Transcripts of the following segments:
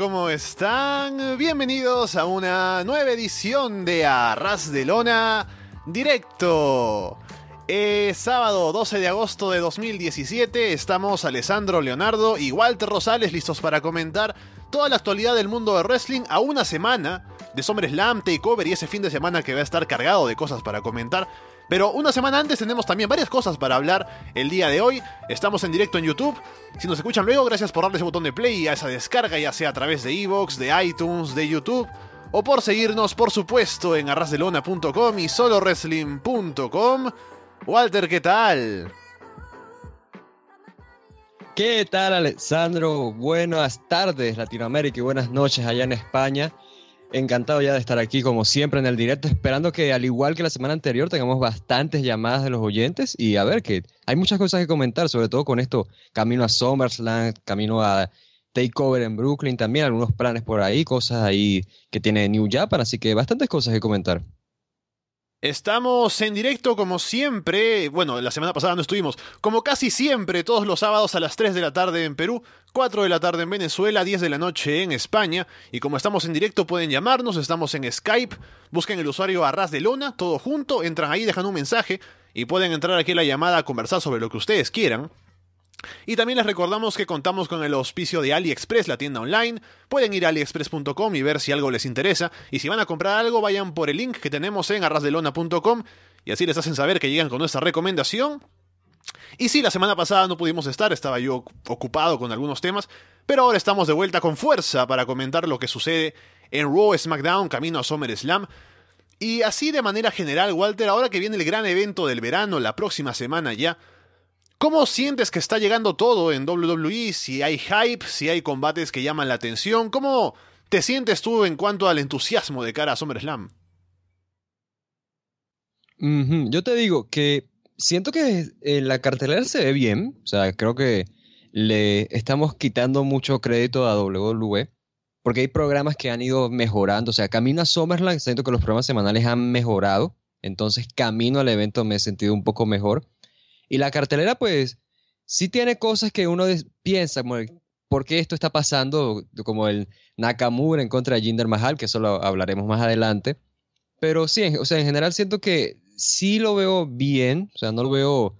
¿cómo están? Bienvenidos a una nueva edición de Arras de Lona Directo. Sábado 12 de agosto de 2017, estamos Alessandro Leonardo y Walter Rosales listos para comentar toda la actualidad del mundo de wrestling a una semana de SummerSlam, Takeover y ese fin de semana que va a estar cargado de cosas para comentar. Pero una semana antes tenemos también varias cosas para hablar el día de hoy. Estamos en directo en YouTube. Si nos escuchan luego, gracias por darle ese botón de play a esa descarga, ya sea a través de Evox, de iTunes, de YouTube. O por seguirnos, por supuesto, en arrasdelona.com y solowrestling.com. Walter, ¿qué tal? ¿Qué tal, Alessandro? Buenas tardes, Latinoamérica, y buenas noches allá en España. Encantado ya de estar aquí como siempre en el directo, esperando que al igual que la semana anterior tengamos bastantes llamadas de los oyentes y a ver que hay muchas cosas que comentar, sobre todo con esto, camino a SummerSlam, camino a Takeover en Brooklyn también, algunos planes por ahí, cosas ahí que tiene New Japan, así que bastantes cosas que comentar. Estamos en directo como siempre, bueno, la semana pasada no estuvimos, como casi siempre, todos los sábados a las 3 de la tarde en Perú, 4 de la tarde en Venezuela, 10 de la noche en España, y como estamos en directo pueden llamarnos, estamos en Skype, busquen el usuario Arras de Lona, todo junto, entran ahí, dejan un mensaje y pueden entrar aquí a la llamada a conversar sobre lo que ustedes quieran. Y también les recordamos que contamos con el auspicio de AliExpress, la tienda online. Pueden ir a aliexpress.com y ver si algo les interesa. Y si van a comprar algo, vayan por el link que tenemos en arrasdelona.com y así les hacen saber que llegan con nuestra recomendación. Y sí, la semana pasada no pudimos estar, estaba yo ocupado con algunos temas, pero ahora estamos de vuelta con fuerza para comentar lo que sucede en Raw SmackDown camino a SummerSlam. Y así de manera general, Walter, ahora que viene el gran evento del verano, la próxima semana ya, ¿Cómo sientes que está llegando todo en WWE? Si hay hype, si hay combates que llaman la atención, ¿cómo te sientes tú en cuanto al entusiasmo de cara a SummerSlam? Yo te digo que siento que eh, la cartelera se ve bien, o sea, creo que le estamos quitando mucho crédito a WWE, porque hay programas que han ido mejorando, o sea, camino a SummerSlam, siento que los programas semanales han mejorado, entonces camino al evento me he sentido un poco mejor. Y la cartelera, pues, sí tiene cosas que uno piensa, como ¿por qué esto está pasando? Como el Nakamura en contra de Jinder Mahal, que eso lo hablaremos más adelante. Pero sí, o sea, en general siento que sí lo veo bien, o sea, no lo veo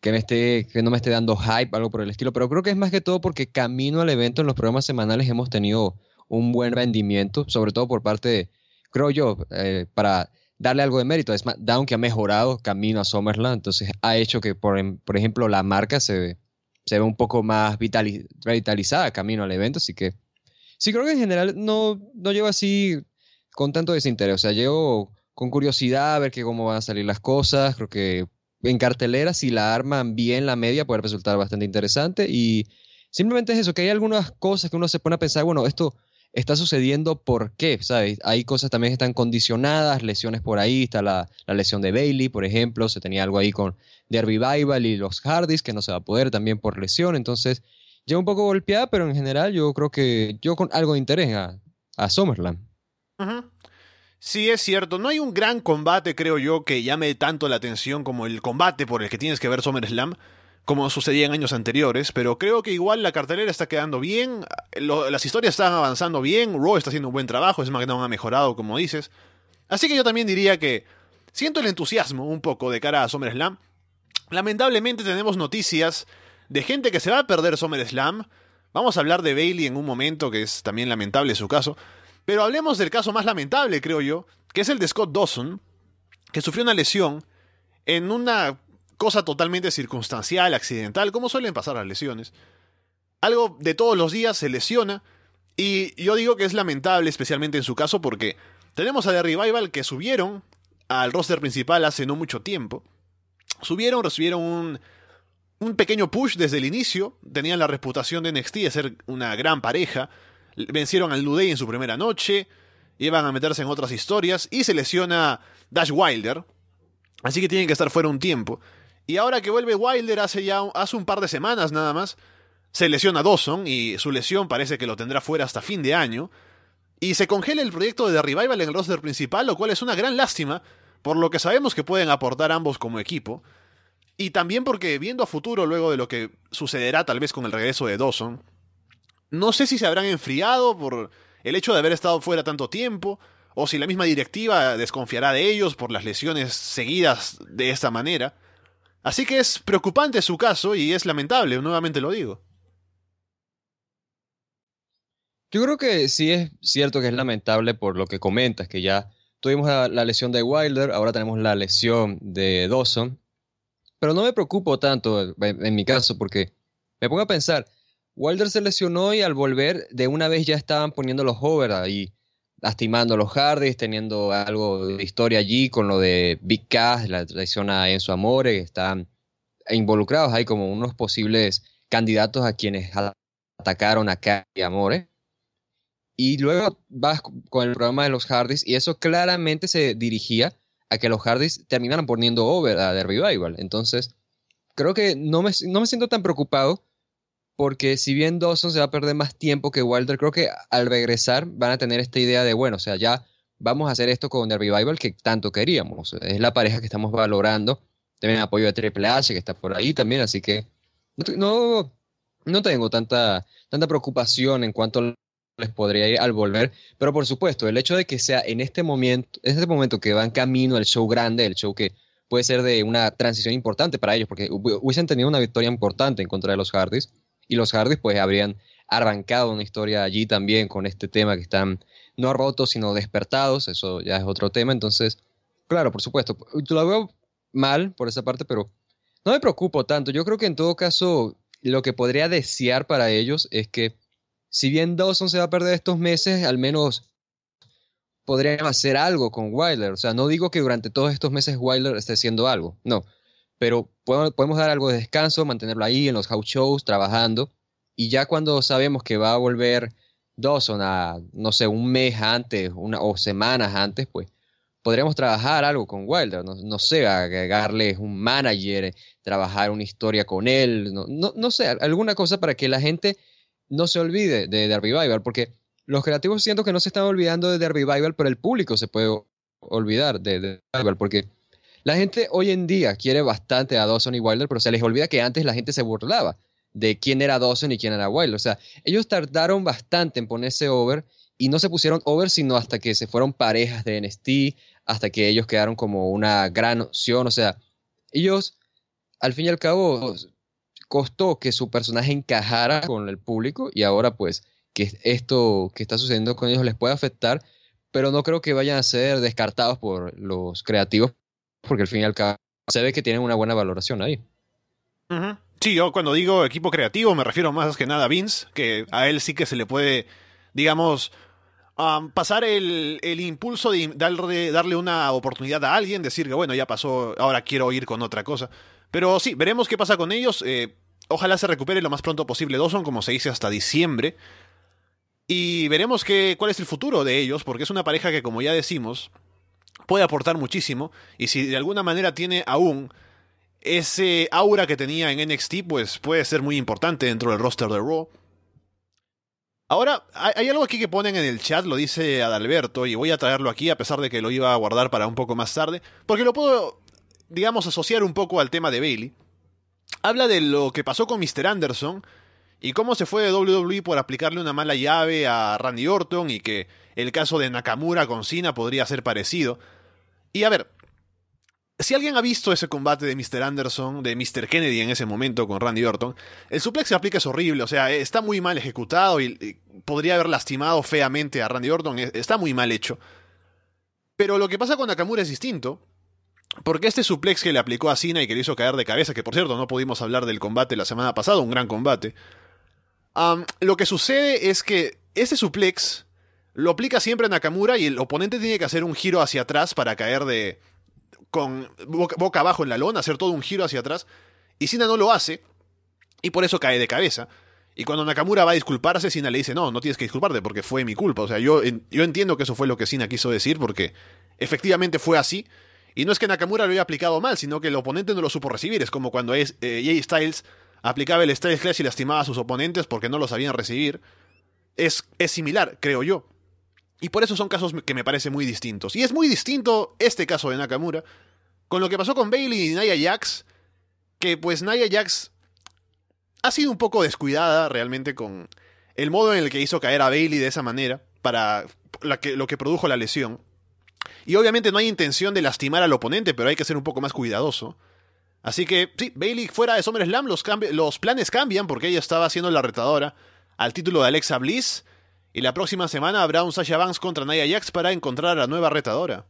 que, me esté, que no me esté dando hype, algo por el estilo, pero creo que es más que todo porque camino al evento en los programas semanales hemos tenido un buen rendimiento, sobre todo por parte, creo yo, eh, para darle algo de mérito. Es SmackDown que ha mejorado camino a SummerSlam, entonces ha hecho que, por, em, por ejemplo, la marca se, se ve un poco más revitalizada camino al evento, así que sí creo que en general no, no llevo así con tanto desinterés, o sea, llevo con curiosidad a ver que cómo van a salir las cosas, creo que en cartelera si la arman bien la media puede resultar bastante interesante. Y simplemente es eso, que hay algunas cosas que uno se pone a pensar, bueno, esto está sucediendo por qué, ¿sabes? Hay cosas también que están condicionadas, lesiones por ahí, está la, lesión de Bailey, por ejemplo, se tenía algo ahí con The Revival y los Hardys, que no se va a poder también por lesión, entonces ya un poco golpeada, pero en general yo creo que yo con algo de interés a, a. Sí, es cierto. No hay un gran combate, creo yo, que llame tanto la atención como el combate por el que tienes que ver SummerSlam como sucedía en años anteriores, pero creo que igual la cartelera está quedando bien, las historias están avanzando bien, Raw está haciendo un buen trabajo, SmackDown ha mejorado, como dices. Así que yo también diría que siento el entusiasmo un poco de cara a SummerSlam. Lamentablemente tenemos noticias de gente que se va a perder SummerSlam. Vamos a hablar de Bailey en un momento, que es también lamentable su caso. Pero hablemos del caso más lamentable, creo yo, que es el de Scott Dawson, que sufrió una lesión en una cosa totalmente circunstancial, accidental, como suelen pasar las lesiones. Algo de todos los días se lesiona y yo digo que es lamentable, especialmente en su caso, porque tenemos a The Revival que subieron al roster principal hace no mucho tiempo. Subieron, recibieron un, un pequeño push desde el inicio, tenían la reputación de NXT de ser una gran pareja, vencieron al Luday en su primera noche, iban a meterse en otras historias y se lesiona Dash Wilder, así que tienen que estar fuera un tiempo. Y ahora que vuelve Wilder hace ya hace un par de semanas nada más, se lesiona Dawson y su lesión parece que lo tendrá fuera hasta fin de año. Y se congela el proyecto de The Revival en el roster principal, lo cual es una gran lástima, por lo que sabemos que pueden aportar ambos como equipo. Y también porque viendo a futuro luego de lo que sucederá tal vez con el regreso de Dawson, No sé si se habrán enfriado por el hecho de haber estado fuera tanto tiempo, o si la misma directiva desconfiará de ellos por las lesiones seguidas de esta manera. Así que es preocupante su caso y es lamentable, nuevamente lo digo. Yo creo que sí es cierto que es lamentable por lo que comentas, que ya tuvimos la, lesión de Wilder, ahora tenemos la lesión de Dawson, pero no me preocupo tanto en, mi caso porque me pongo a pensar, Wilder se lesionó y al volver de una vez ya estaban poniendo los over ahí, lastimando a los Hardys, teniendo algo de historia allí con lo de Big Cass, la traición a Enzo Amore, están involucrados ahí como unos posibles candidatos a quienes atacaron a Cass y Amore. Y luego vas con el programa de los Hardys y eso claramente se dirigía a que los Hardys terminaran poniendo over a The Revival. Entonces, creo que no me siento tan preocupado porque si bien Dawson se va a perder más tiempo que Wilder, creo que al regresar van a tener esta idea de, bueno, o sea, ya vamos a hacer esto con The Revival que tanto queríamos. Es la pareja que estamos valorando. También apoyo de Triple H que está por ahí también, así que no, no tengo tanta, tanta preocupación en cuanto les podría ir al volver. Pero por supuesto, el hecho de que sea en este momento, en este momento que van camino al show grande, el show que puede ser de una transición importante para ellos, porque hubiesen tenido una victoria importante en contra de los Hardys, y los Hardys pues habrían arrancado una historia allí también con este tema que están no rotos, sino despertados, eso ya es otro tema, entonces, claro, por supuesto, lo veo mal por esa parte, pero no me preocupo tanto, yo creo que en todo caso lo que podría desear para ellos es que si bien Dawson se va a perder estos meses, al menos podrían hacer algo con Wilder. O sea, no digo que durante todos estos meses Wilder esté haciendo algo, no. Pero podemos, dar algo de descanso, mantenerlo ahí en los house shows, trabajando. Y ya cuando sabemos que va a volver Dawson a, no sé, un mes antes una, o semanas antes, pues podríamos trabajar algo con Wilder. No, sé, agregarle un manager, trabajar una historia con él, no, no, no sé, alguna cosa para que la gente no se olvide de The Revival, porque los creativos siento que no se están olvidando de The Revival, pero el público se puede olvidar de The Revival, porque la gente hoy en día quiere bastante a Dawson y Wilder, pero se les olvida que antes la gente se burlaba de quién era Dawson y quién era Wilder. O sea, ellos tardaron bastante en ponerse over y no se pusieron over sino hasta que se fueron parejas de NST, hasta que ellos quedaron como una gran opción. O sea, ellos, al fin y al cabo, costó que su personaje encajara con el público y ahora pues que esto que está sucediendo con ellos les puede afectar, pero no creo que vayan a ser descartados por los creativos porque al fin y al cabo se ve que tienen una buena valoración ahí. Sí, yo cuando digo equipo creativo me refiero más que nada a Vince, que a él sí que se le puede, digamos, pasar el, impulso de darle, darle una oportunidad a alguien, decir que bueno, ya pasó, ahora quiero ir con otra cosa. Pero sí, veremos qué pasa con ellos. Eh, ojalá se recupere lo más pronto posible Dawson, como se dice, hasta diciembre. Y veremos qué, cuál es el futuro de ellos, porque es una pareja que, como ya decimos, puede aportar muchísimo. Y si de alguna manera tiene aún ese aura que tenía en NXT, pues puede ser muy importante dentro del roster de Raw. Ahora, hay algo aquí que ponen en el chat, lo dice Adalberto, y voy a traerlo aquí a pesar de que lo iba a guardar para un poco más tarde, porque lo puedo digamos, asociar un poco al tema de Bailey. Habla de lo que pasó con Mr. Anderson y cómo se fue de WWE por aplicarle una mala llave a Randy Orton y que el caso de Nakamura con Cena podría ser parecido. Y a ver, si alguien ha visto ese combate de Mr. Anderson, de Mr. Kennedy en ese momento con Randy Orton, el suplex que aplica es horrible, o sea, está muy mal ejecutado y, podría haber lastimado feamente a Randy Orton, está muy mal hecho. Pero lo que pasa con Nakamura es distinto, porque este suplex que le aplicó a Cena y que le hizo caer de cabeza, que por cierto no pudimos hablar del combate la semana pasada, un gran combate. lo que sucede es que este suplex lo aplica siempre Nakamura y el oponente tiene que hacer un giro hacia atrás para caer de. con boca, abajo en la lona, hacer todo un giro hacia atrás. Y Cena no lo hace y por eso cae de cabeza. Y cuando Nakamura va a disculparse, Cena le dice, no, no tienes que disculparte porque fue mi culpa. O sea, yo, yo entiendo que eso fue lo que Cena quiso decir porque efectivamente fue así. Y no es que Nakamura lo haya aplicado mal, sino que el oponente no lo supo recibir. Es como cuando es, eh, Jay Styles aplicaba el Styles Clash y lastimaba a sus oponentes porque no lo sabían recibir. Es, es similar, creo yo. Y por eso son casos que me parecen muy distintos. Y es muy distinto este caso de Nakamura con lo que pasó con Bailey y Nia Jax, que pues Nia Jax ha sido un poco descuidada realmente con el modo en el que hizo caer a Bailey de esa manera, para la que, lo que produjo la lesión. Y obviamente no hay intención de lastimar al oponente, pero hay que ser un poco más cuidadoso. Así que, sí, Bailey fuera de SummerSlam, los, los planes cambian porque ella estaba siendo la retadora al título de Alexa Bliss. Y la próxima semana habrá un Sasha Banks contra Nia Jax para encontrar a la nueva retadora.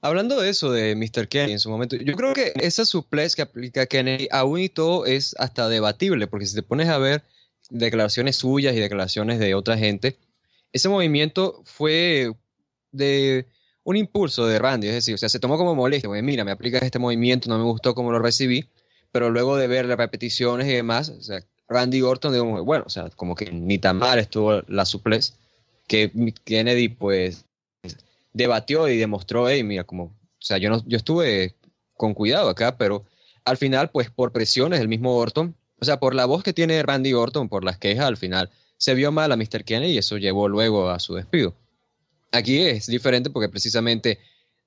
Hablando de eso de Mr. Kennedy en su momento, yo creo que esa suplex que aplica Kennedy aún y todo es hasta debatible, porque si te pones a ver declaraciones suyas y declaraciones de otra gente, ese movimiento fue de un impulso de Randy, es decir, o sea, se tomó como molestia, mira, me aplicas este movimiento, no me gustó cómo lo recibí, pero luego de ver las repeticiones y demás, o sea, Randy Orton dijo, bueno, o sea, como que ni tan mal estuvo la suplex, que Kennedy pues debatió y demostró, hey, mira, como, o sea, yo, no, yo estuve con cuidado acá, pero al final, pues por presiones del mismo Orton, o sea, por la voz que tiene Randy Orton, por las quejas, al final se vio mal a Mr. Kennedy y eso llevó luego a su despido. Aquí es diferente porque precisamente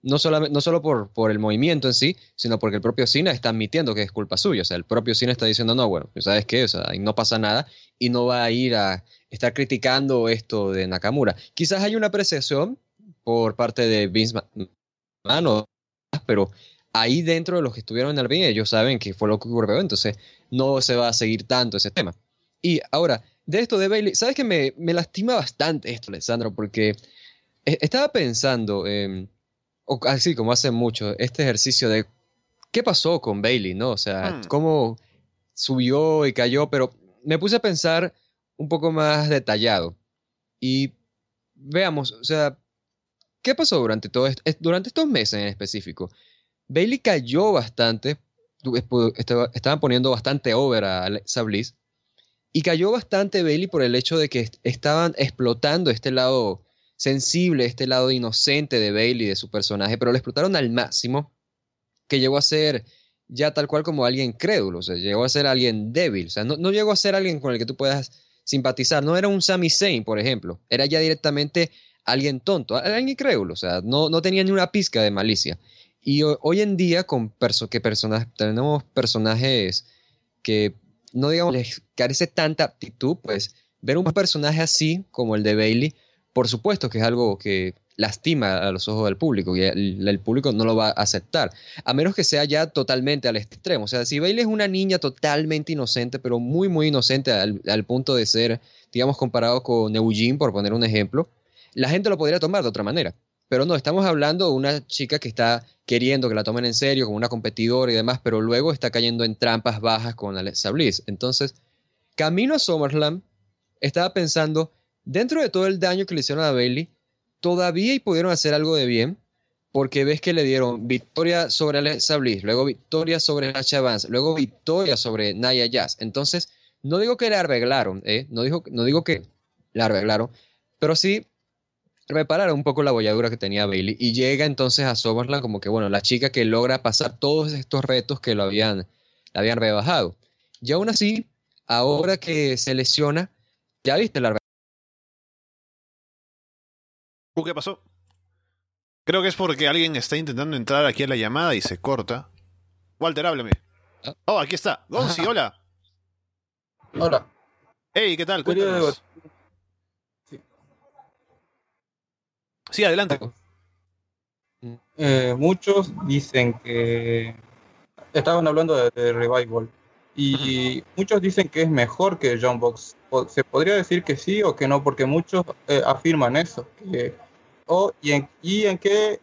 no, solamente, no solo por, por el movimiento en sí, sino porque el propio Cena está admitiendo que es culpa suya. O sea, el propio Cena está diciendo, no, bueno, pues, ¿sabes qué? O sea, no pasa nada y no va a ir a estar criticando esto de Nakamura. Quizás hay una apreciación por parte de Vince McMahon, pero ahí dentro de los que estuvieron en el ring, ellos saben que fue lo que ocurrió, entonces no se va a seguir tanto ese tema. Y ahora, de esto de Bailey, ¿sabes que me, me lastima bastante esto, Alessandro? Porque e, estaba pensando, así como hace mucho, este ejercicio de qué pasó con Bailey, ¿no? O sea, hmm. cómo subió y cayó, pero me puse a pensar un poco más detallado. Y veamos, o sea, ¿qué pasó durante todo durante estos meses en específico? Bailey cayó bastante, estaban poniendo bastante over a Alexa Bliss, y cayó bastante Bailey por el hecho de que estaban explotando este lado sensible, este lado inocente de Bailey, de su personaje, pero lo explotaron al máximo, que llegó a ser ya tal cual como alguien crédulo, o sea, llegó a ser alguien débil, o sea, no, no llegó a ser alguien con el que tú puedas simpatizar, no era un Sami Zayn, por ejemplo, era ya directamente alguien tonto, alguien incrédulo, o sea, no, no tenía ni una pizca de malicia. Y hoy en día, con que tenemos personajes que no digamos les carece tanta aptitud, pues ver un personaje así como el de Bailey, por supuesto que es algo que lastima a los ojos del público y el, público no lo va a aceptar, a menos que sea ya totalmente al extremo. O sea, si Bailey es una niña totalmente inocente, pero muy, muy inocente al, al punto de ser, digamos, comparado con Eugene, por poner un ejemplo, la gente lo podría tomar de otra manera. Pero no, estamos hablando de una chica que está queriendo que la tomen en serio, como una competidora y demás, pero luego está cayendo en trampas bajas con Alexa Bliss. Entonces, camino a SummerSlam, estaba pensando, dentro de todo el daño que le hicieron a Bailey, todavía pudieron hacer algo de bien, porque ves que le dieron victoria sobre Alexa Bliss, luego victoria sobre Nacha Vance, luego victoria sobre Naya Jazz. Entonces, no digo que la arreglaron, ¿eh? no, digo, no digo que la arreglaron, pero sí reparar un poco la bolladura que tenía Bailey y llega entonces a SummerSlam como que, bueno, la chica que logra pasar todos estos retos que lo habían, la habían rebajado. Y aún así, ahora que se lesiona, ya viste la ¿Qué pasó? Creo que es porque alguien está intentando entrar aquí a la llamada y se corta. Walter, háblame. Ah. Oh, aquí está. Gonzi, hola. Hola. Hey, ¿qué tal? Cuéntanos. Sí, adelante. Eh, muchos dicen que estaban hablando de, Revival y muchos dicen que es mejor que John Box. ¿Se podría decir que sí o que no? Porque muchos eh, afirman eso. Y, en, ¿Y en qué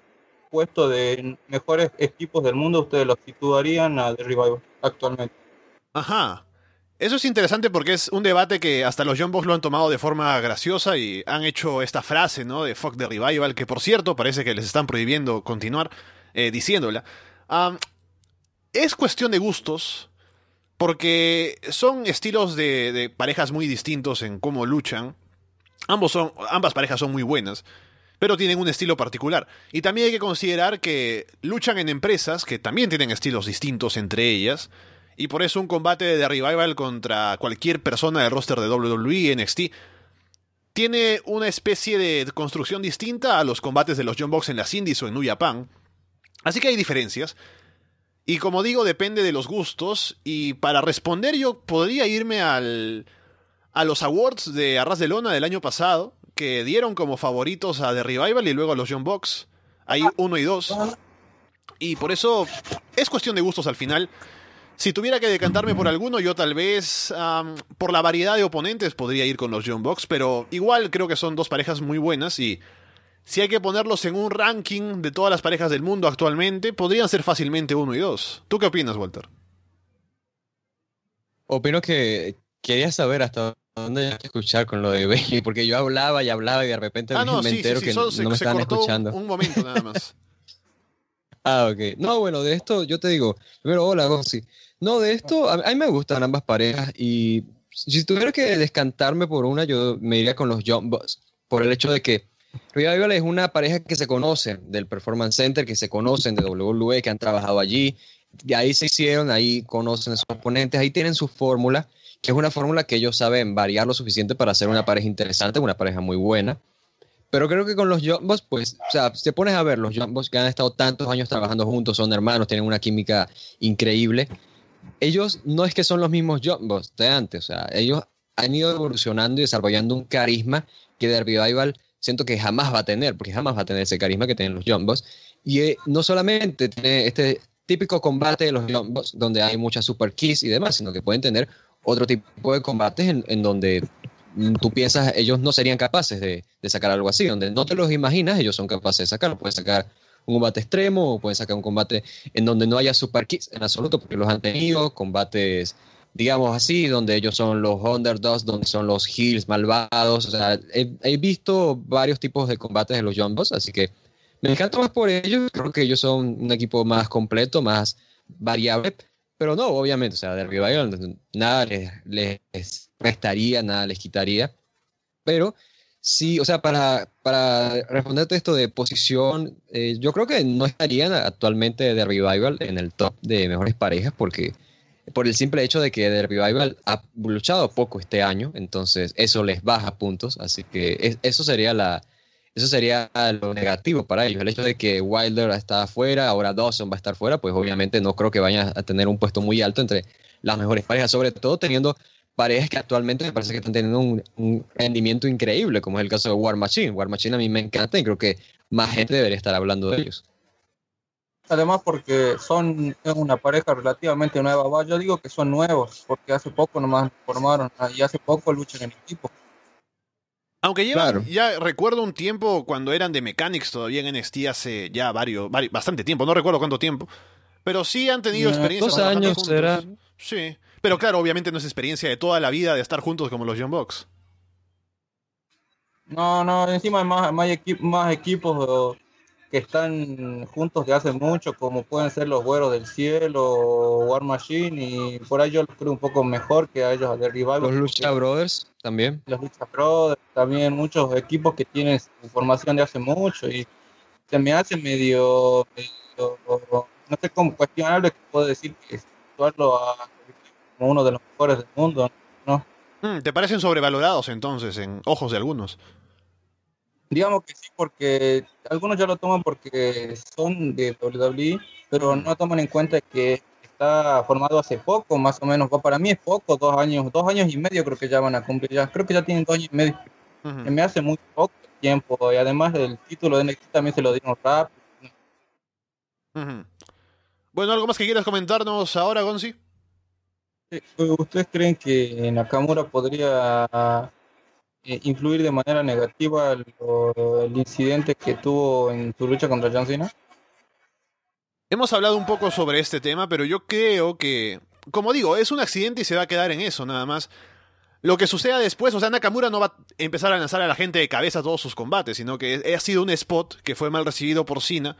puesto de mejores equipos del mundo ustedes los situarían a The Revival actualmente? Ajá. Eso es interesante porque es un debate que hasta los Box lo han tomado de forma graciosa y han hecho esta frase, ¿no? De fuck the revival, que por cierto parece que les están prohibiendo continuar eh, diciéndola. es cuestión de gustos, porque son estilos de, parejas muy distintos en cómo luchan. Ambos son, ambas parejas son muy buenas, pero tienen un estilo particular. Y también hay que considerar que luchan en empresas que también tienen estilos distintos entre ellas y por eso un combate de Revival contra cualquier persona del roster de WWE, NXT, tiene una especie de construcción distinta a los combates de los John Box en las Indies o en New Japan. Así que hay diferencias. Y como digo, depende de los gustos. Y para responder yo podría irme al, a los awards de Arras de Lona del año pasado, que dieron como favoritos a The Revival y luego a los Young Bucks. Hay uno y dos. Y por eso es cuestión de gustos al final. Si tuviera que decantarme por alguno, yo tal vez por la variedad de oponentes podría ir con los Young Bucks, pero igual creo que son dos parejas muy buenas y si hay que ponerlos en un ranking de todas las parejas del mundo actualmente, podrían ser fácilmente uno y dos. ¿Tú qué opinas, Walter? Opino que quería saber hasta dónde hay que escuchar con lo de Bailey, porque yo hablaba y hablaba y de repente Ah, no, me sí, sí, entero sí, que solo se, no me estaban cortó un- escuchando. un momento nada más. Ah, ok. No, bueno, de esto yo te digo, primero, hola, Gonzi. No, de esto, a, a mí me gustan ambas parejas y si tuviera que descantarme por una, yo me iría con los Bucks, por el hecho de que Revival es una pareja que se conocen del Performance Center, que se conocen de WWE, que han trabajado allí, y ahí se hicieron, ahí conocen a sus oponentes, ahí tienen su fórmula, que es una fórmula que ellos saben variar lo suficiente para hacer una pareja interesante, una pareja muy buena. Pero creo que con los Bucks, pues, o sea, si te pones a ver, los Bucks que han estado tantos años trabajando juntos, son hermanos, tienen una química increíble. Ellos no es que son los mismos Bucks de antes, o sea, ellos han ido evolucionando y desarrollando un carisma que The Revival siento que jamás va a tener, porque jamás va a tener ese carisma que tienen los Bucks. Y eh, no solamente tiene este típico combate de los Bucks, donde hay muchas super keys y demás, sino que pueden tener otro tipo de combates en, en donde tú piensas ellos no serían capaces de, de sacar algo así, donde no te los imaginas, ellos son capaces de sacarlo. Pueden sacar un combate extremo pueden sacar un combate en donde no haya super kicks en absoluto, porque los han tenido, combates, digamos así, donde ellos son los underdogs, donde son los heels malvados. O sea, he, he visto varios tipos de combates de los Bucks, así que me encanta más por ellos. Creo que ellos son un equipo más completo, más variable. Pero no, obviamente, o sea, de Revival nada les, les restaría, nada les quitaría. Pero sí, o sea, para, para responderte esto de posición, eh, yo creo que no estarían actualmente de Revival en el top de mejores parejas porque por el simple hecho de que The Revival ha luchado poco este año, entonces eso les baja puntos, así que es- eso sería la eso sería lo negativo para ellos. El hecho de que Wilder está afuera, ahora Dawson va a estar fuera, pues obviamente no creo que vayan a tener un puesto muy alto entre las mejores parejas, sobre todo teniendo parejas que actualmente me parece que están teniendo un, rendimiento increíble, como es el caso de War Machine. War Machine a mí me encanta y creo que más gente debería estar hablando de ellos. Además porque son una pareja relativamente nueva. Va, Yo digo que son nuevos porque hace poco nomás formaron y hace poco luchan en equipo. Aunque llevan, Claro. ya recuerdo un tiempo cuando eran de Mechanics todavía en NXT hace ya varios, vari- bastante tiempo, no recuerdo cuánto tiempo. Pero sí han tenido experiencia. dos años juntos. será. Sí. Pero claro, obviamente no es experiencia de toda la vida de estar juntos como los Young Bucks. No, no, encima hay más, más, equi- más equipos que están juntos de hace mucho, como pueden ser los Güeros del Cielo o War Machine, y por ahí yo los creo un poco mejor que a ellos, a The Revival. Los Lucha Brothers también. los Lucha Brothers, también muchos equipos que tienen su formación de hace mucho y se me hace medio, medio, no sé cómo cuestionable que puedo decir que situarlo a, como uno de los mejores del mundo. Mm, ¿Te parecen sobrevalorados entonces en ojos de algunos? Digamos que sí, porque algunos ya lo toman porque son de WWE, pero no toman en cuenta que está formado hace poco, más o menos. Para mí es poco, dos años, dos años y medio creo que ya van a cumplir. Ya creo que ya tienen dos años y medio. Se me hace muy poco tiempo y además el título de NXT también se lo dieron rápido. Ujú. Bueno, ¿algo más que quieras comentarnos ahora, Gonzi? ¿Ustedes creen que Nakamura podría eh, influir de manera negativa el incidente que tuvo en su lucha contra John Cena? Hemos hablado un poco sobre este tema, pero yo creo que, como digo, es un accidente y se va a quedar en eso nada más. Lo que suceda después, o sea, Nakamura no va a empezar a lanzar a la gente de cabeza todos sus combates, sino que ha sido un spot que fue mal recibido por Cena.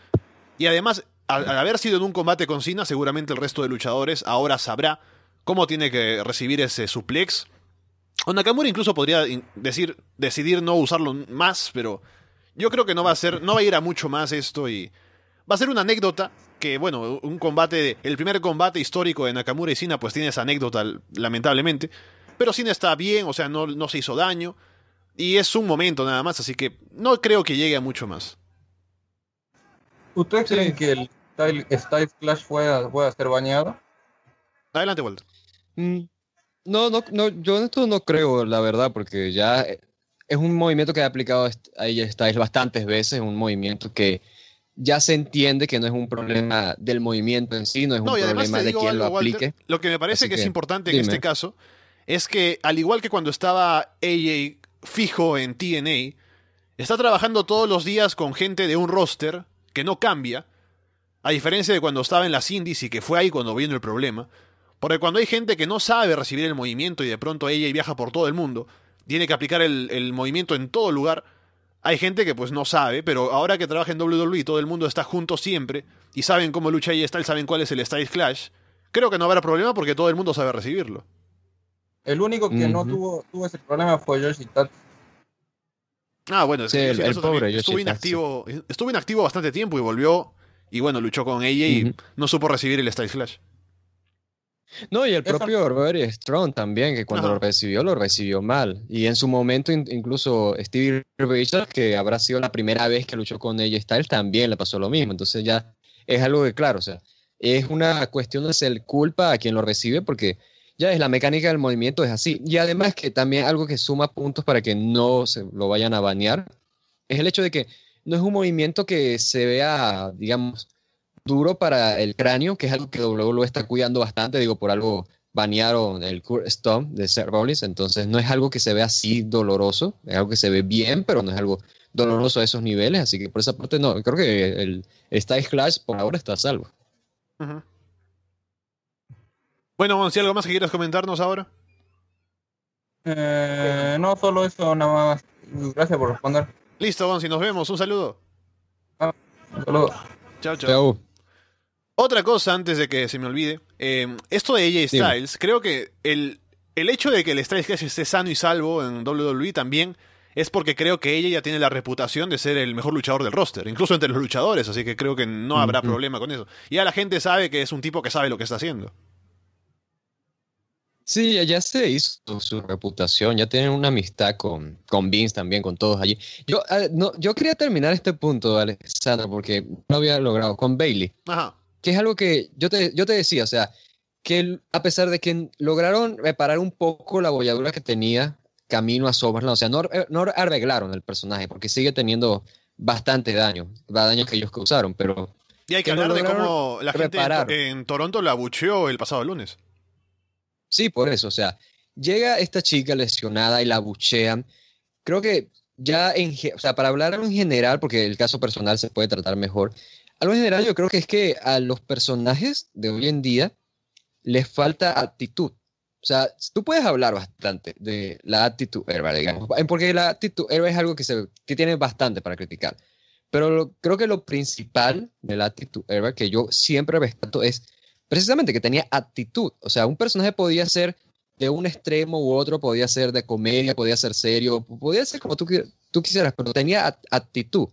Y además, al, al haber sido en un combate con Cena, seguramente el resto de luchadores ahora sabrá cómo tiene que recibir ese suplex. O Nakamura incluso podría decir, decidir no usarlo más, pero yo creo que no va a ser, no va a ir a mucho más esto y va a ser una anécdota que, bueno, un combate, el primer combate histórico de Nakamura y Cena, pues tiene esa anécdota, lamentablemente. Pero Cena está bien, o sea, no, no se hizo daño. Y es un momento nada más, así que no creo que llegue a mucho más. ¿Ustedes Sí. creen que el Style, Style Clash pueda, pueda ser bañado? Adelante, Walter. Mm, No, no, no, yo en esto no creo, la verdad, porque ya es un movimiento que ha aplicado a ella Styles bastantes veces, un movimiento que ya se entiende que no es un problema del movimiento en sí, no es un problema de quien lo aplique. lo que me parece que, es importante en este caso es que, al igual que cuando estaba AJ fijo en TNA, está trabajando todos los días con gente de un roster que no cambia, a diferencia de cuando estaba en las indies y que fue ahí cuando vino el problema. Porque cuando hay gente que no sabe recibir el movimiento y de pronto ella viaja por todo el mundo, tiene que aplicar el, movimiento en todo lugar, hay gente que pues no sabe, pero ahora que trabaja en WWE todo el mundo está junto siempre y saben cómo lucha y Styles, saben cuál es el Styles Clash, creo que no habrá problema porque todo el mundo sabe recibirlo. El único que no tuvo, tuvo ese problema fue Yoshi Tatsu. Ah, bueno, el, pobre estuvo inactivo, estuvo inactivo bastante tiempo y volvió y bueno, luchó con ella y no supo recibir el Style Flash. No, y el propio Roderick Strong también, que cuando lo recibió, lo recibió mal. Y en su momento, incluso Stevie Richards, que habrá sido la primera vez que luchó con ella Styles, también le pasó lo mismo. Entonces ya es algo que, claro, o sea, es una cuestión de ser culpa a quien lo recibe, porque ya es la mecánica del movimiento, es así. Y además que también algo que suma puntos para que no se lo vayan a banear, es el hecho de que no es un movimiento que se vea, digamos, duro para el cráneo, que es algo que WWE está cuidando bastante, digo, por algo banearon el Stomp de Seth Rollins, entonces no es algo que se vea así doloroso, es algo que se ve bien, pero no es algo doloroso a esos niveles, así que por esa parte no, creo que el, el Styles Clash por ahora está a salvo. Bueno, si algo más que quieras comentarnos ahora. Eh, no, solo eso, nada más. Gracias por responder. Listo, si nos vemos. Un saludo. Ah, un saludo. Chao, chao. Otra cosa antes de que se me olvide. Eh, esto de AJ Styles, creo que el, el hecho de que el Styles Clash esté sano y salvo en WWE también es porque creo que ella ya tiene la reputación de ser el mejor luchador del roster, incluso entre los luchadores, así que creo que no habrá problema con eso. Y ya la gente sabe que es un tipo que sabe lo que está haciendo. Sí, ya se hizo su reputación, ya tienen una amistad con, con Vince también, con todos allí. Yo, ah, no, yo quería terminar este punto, Alexandra, porque no había logrado con Bailey. Ajá. Que es algo que yo te, yo te decía, o sea, que a pesar de que lograron reparar un poco la bolladura que tenía camino a SummerSlam, o sea, no, eh, no arreglaron el personaje, porque sigue teniendo bastante daño, daño que ellos causaron, pero... Y hay que, hablar de cómo la gente en, en Toronto la abucheó el pasado lunes. Sí, por eso, o sea, llega esta chica lesionada y la buchean. Creo que ya, en, o sea, para hablar en general, porque el caso personal se puede tratar mejor, algo en general yo creo que es que a los personajes de hoy en día les falta actitud. O sea, tú puedes hablar bastante de la actitud herba, digamos, porque la actitud herba es algo que, se, que tiene bastante para criticar. Pero creo que lo principal de la actitud herba que yo siempre rescato es precisamente que tenía actitud. O sea, un personaje podía ser de un extremo u otro, podía ser de comedia, podía ser serio, podía ser como tú, tú quisieras, pero tenía actitud.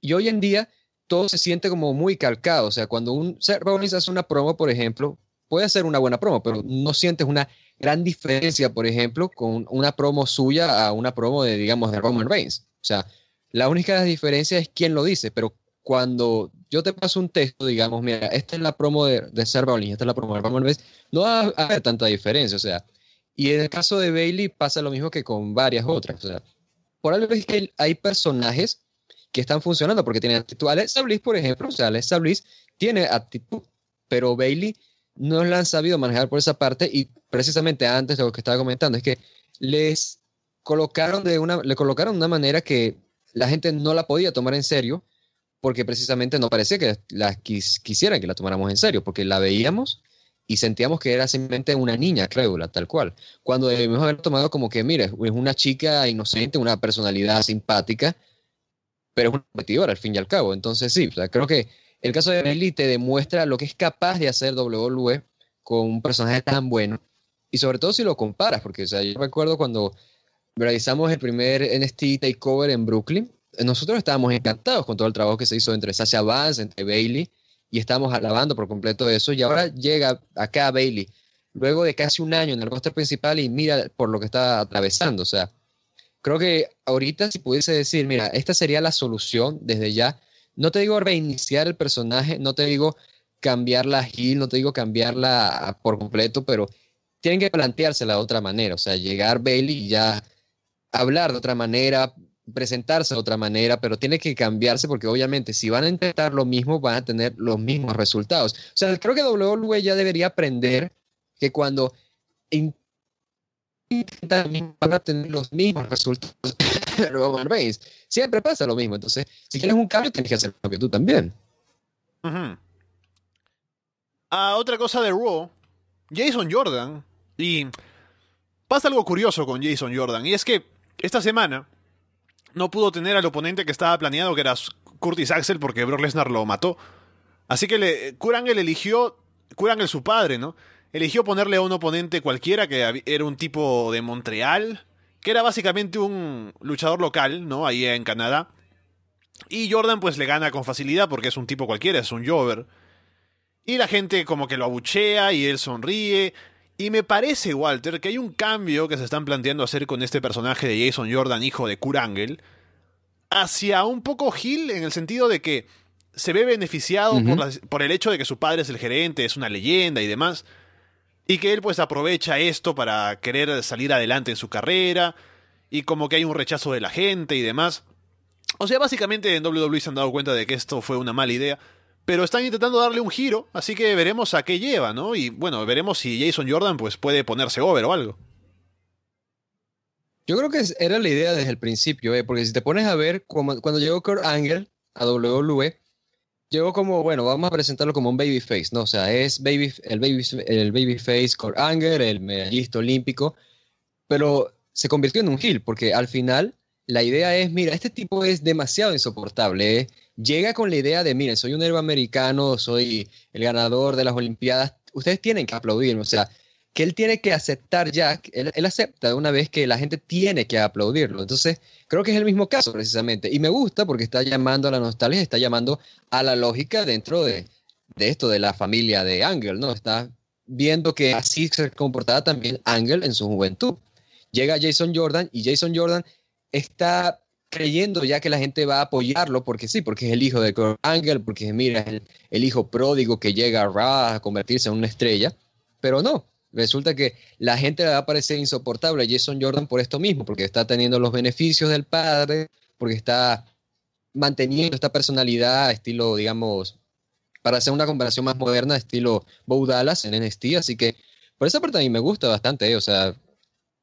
Y hoy en día todo se siente como muy calcado. O sea, cuando un Rollins hace una promo, por ejemplo, puede ser una buena promo, pero no sientes una gran diferencia, por ejemplo, con una promo suya a una promo de, digamos, de Roman Reigns. O sea, la única diferencia es quién lo dice, pero cuando yo te paso un texto, digamos, mira, esta es la promo de, de Ser esta es la promo de Roman Reigns, no va a haber tanta diferencia, o sea, y en el caso de Bailey pasa lo mismo que con varias otras, o sea, por algo es que hay personajes que están funcionando porque tienen actitud. Alexa Bliss, por ejemplo, o sea, Alexa Bliss tiene actitud, pero Bailey no la han sabido manejar por esa parte y precisamente antes de lo que estaba comentando es que les colocaron de una, le colocaron de una manera que la gente no la podía tomar en serio porque precisamente no parecía que la quisieran que la tomáramos en serio, porque la veíamos y sentíamos que era simplemente una niña crédula, tal cual. Cuando debimos haber tomado como que, mire, es una chica inocente, una personalidad simpática, pero es una competidora al fin y al cabo. Entonces, sí, creo que el caso de Bailey te demuestra lo que es capaz de hacer WWE con un personaje tan bueno. Y sobre todo si lo comparas, porque o sea, yo recuerdo cuando realizamos el primer NXT Takeover en Brooklyn, nosotros estábamos encantados con todo el trabajo que se hizo entre Sasha Vance, entre Bailey, y estamos alabando por completo eso. Y ahora llega acá Bailey, luego de casi un año en el roster principal, y mira por lo que está atravesando. O sea, creo que ahorita si pudiese decir, mira, esta sería la solución desde ya. No te digo reiniciar el personaje, no te digo cambiar la heal, no te digo cambiarla por completo, pero tienen que planteársela de otra manera, o sea, llegar Bailey y ya hablar de otra manera, presentarse de otra manera, pero tiene que cambiarse porque obviamente si van a intentar lo mismo van a tener los mismos resultados. O sea, creo que WWE ya debería aprender que cuando a tener los mismos resultados Roman Reigns. Siempre pasa lo mismo. Entonces, si quieres un cambio, tienes que hacer lo que tú también. Ah, otra cosa de Raw, Jason Jordan. Y pasa algo curioso con Jason Jordan. Y es que esta semana no pudo tener al oponente que estaba planeado, que era Curtis Axel, porque Brock Lesnar lo mató. Así que le, Kurangel eligió, Kurangel su padre, ¿no? Eligió ponerle a un oponente cualquiera que era un tipo de Montreal, que era básicamente un luchador local, ¿no? Ahí en Canadá. Y Jordan pues le gana con facilidad porque es un tipo cualquiera, es un Jover. Y la gente como que lo abuchea y él sonríe. Y me parece, Walter, que hay un cambio que se están planteando hacer con este personaje de Jason Jordan, hijo de Kurt Angle, hacia un poco Gil en el sentido de que se ve beneficiado por, por, el hecho de que su padre es el gerente, es una leyenda y demás, y que él pues aprovecha esto para querer salir adelante en su carrera, y como que hay un rechazo de la gente y demás. O sea, básicamente en WWE se han dado cuenta de que esto fue una mala idea, pero están intentando darle un giro, así que veremos a qué lleva, ¿no? Y bueno, veremos si Jason Jordan pues puede ponerse over o algo. Yo creo que era la idea desde el principio, ¿eh? porque si te pones a ver, cuando llegó Kurt Angle a WWE, llegó como, bueno, vamos a presentarlo como un babyface, ¿no? O sea, es baby, el, baby, el babyface Kurt Angle, el medallista olímpico, pero se convirtió en un heel, porque al final la idea es, mira, este tipo es demasiado insoportable, ¿eh? llega con la idea de, miren, soy un héroe americano, soy el ganador de las Olimpiadas, ustedes tienen que aplaudirme, o sea, que él tiene que aceptar ya, él, acepta de una vez que la gente tiene que aplaudirlo. Entonces, creo que es el mismo caso precisamente. Y me gusta porque está llamando a la nostalgia, está llamando a la lógica dentro de, de esto, de la familia de Ángel, ¿no? Está viendo que así se comportaba también Ángel en su juventud. Llega Jason Jordan y Jason Jordan está creyendo ya que la gente va a apoyarlo porque sí, porque es el hijo de Angle, porque mira, es el, hijo pródigo que llega a Raw a convertirse en una estrella, pero no, resulta que la gente le va a parecer insoportable a Jason Jordan por esto mismo, porque está teniendo los beneficios del padre, porque está manteniendo esta personalidad estilo, digamos, para hacer una comparación más moderna, estilo Bo Dallas en NXT, así que por esa parte a mí me gusta bastante, o sea,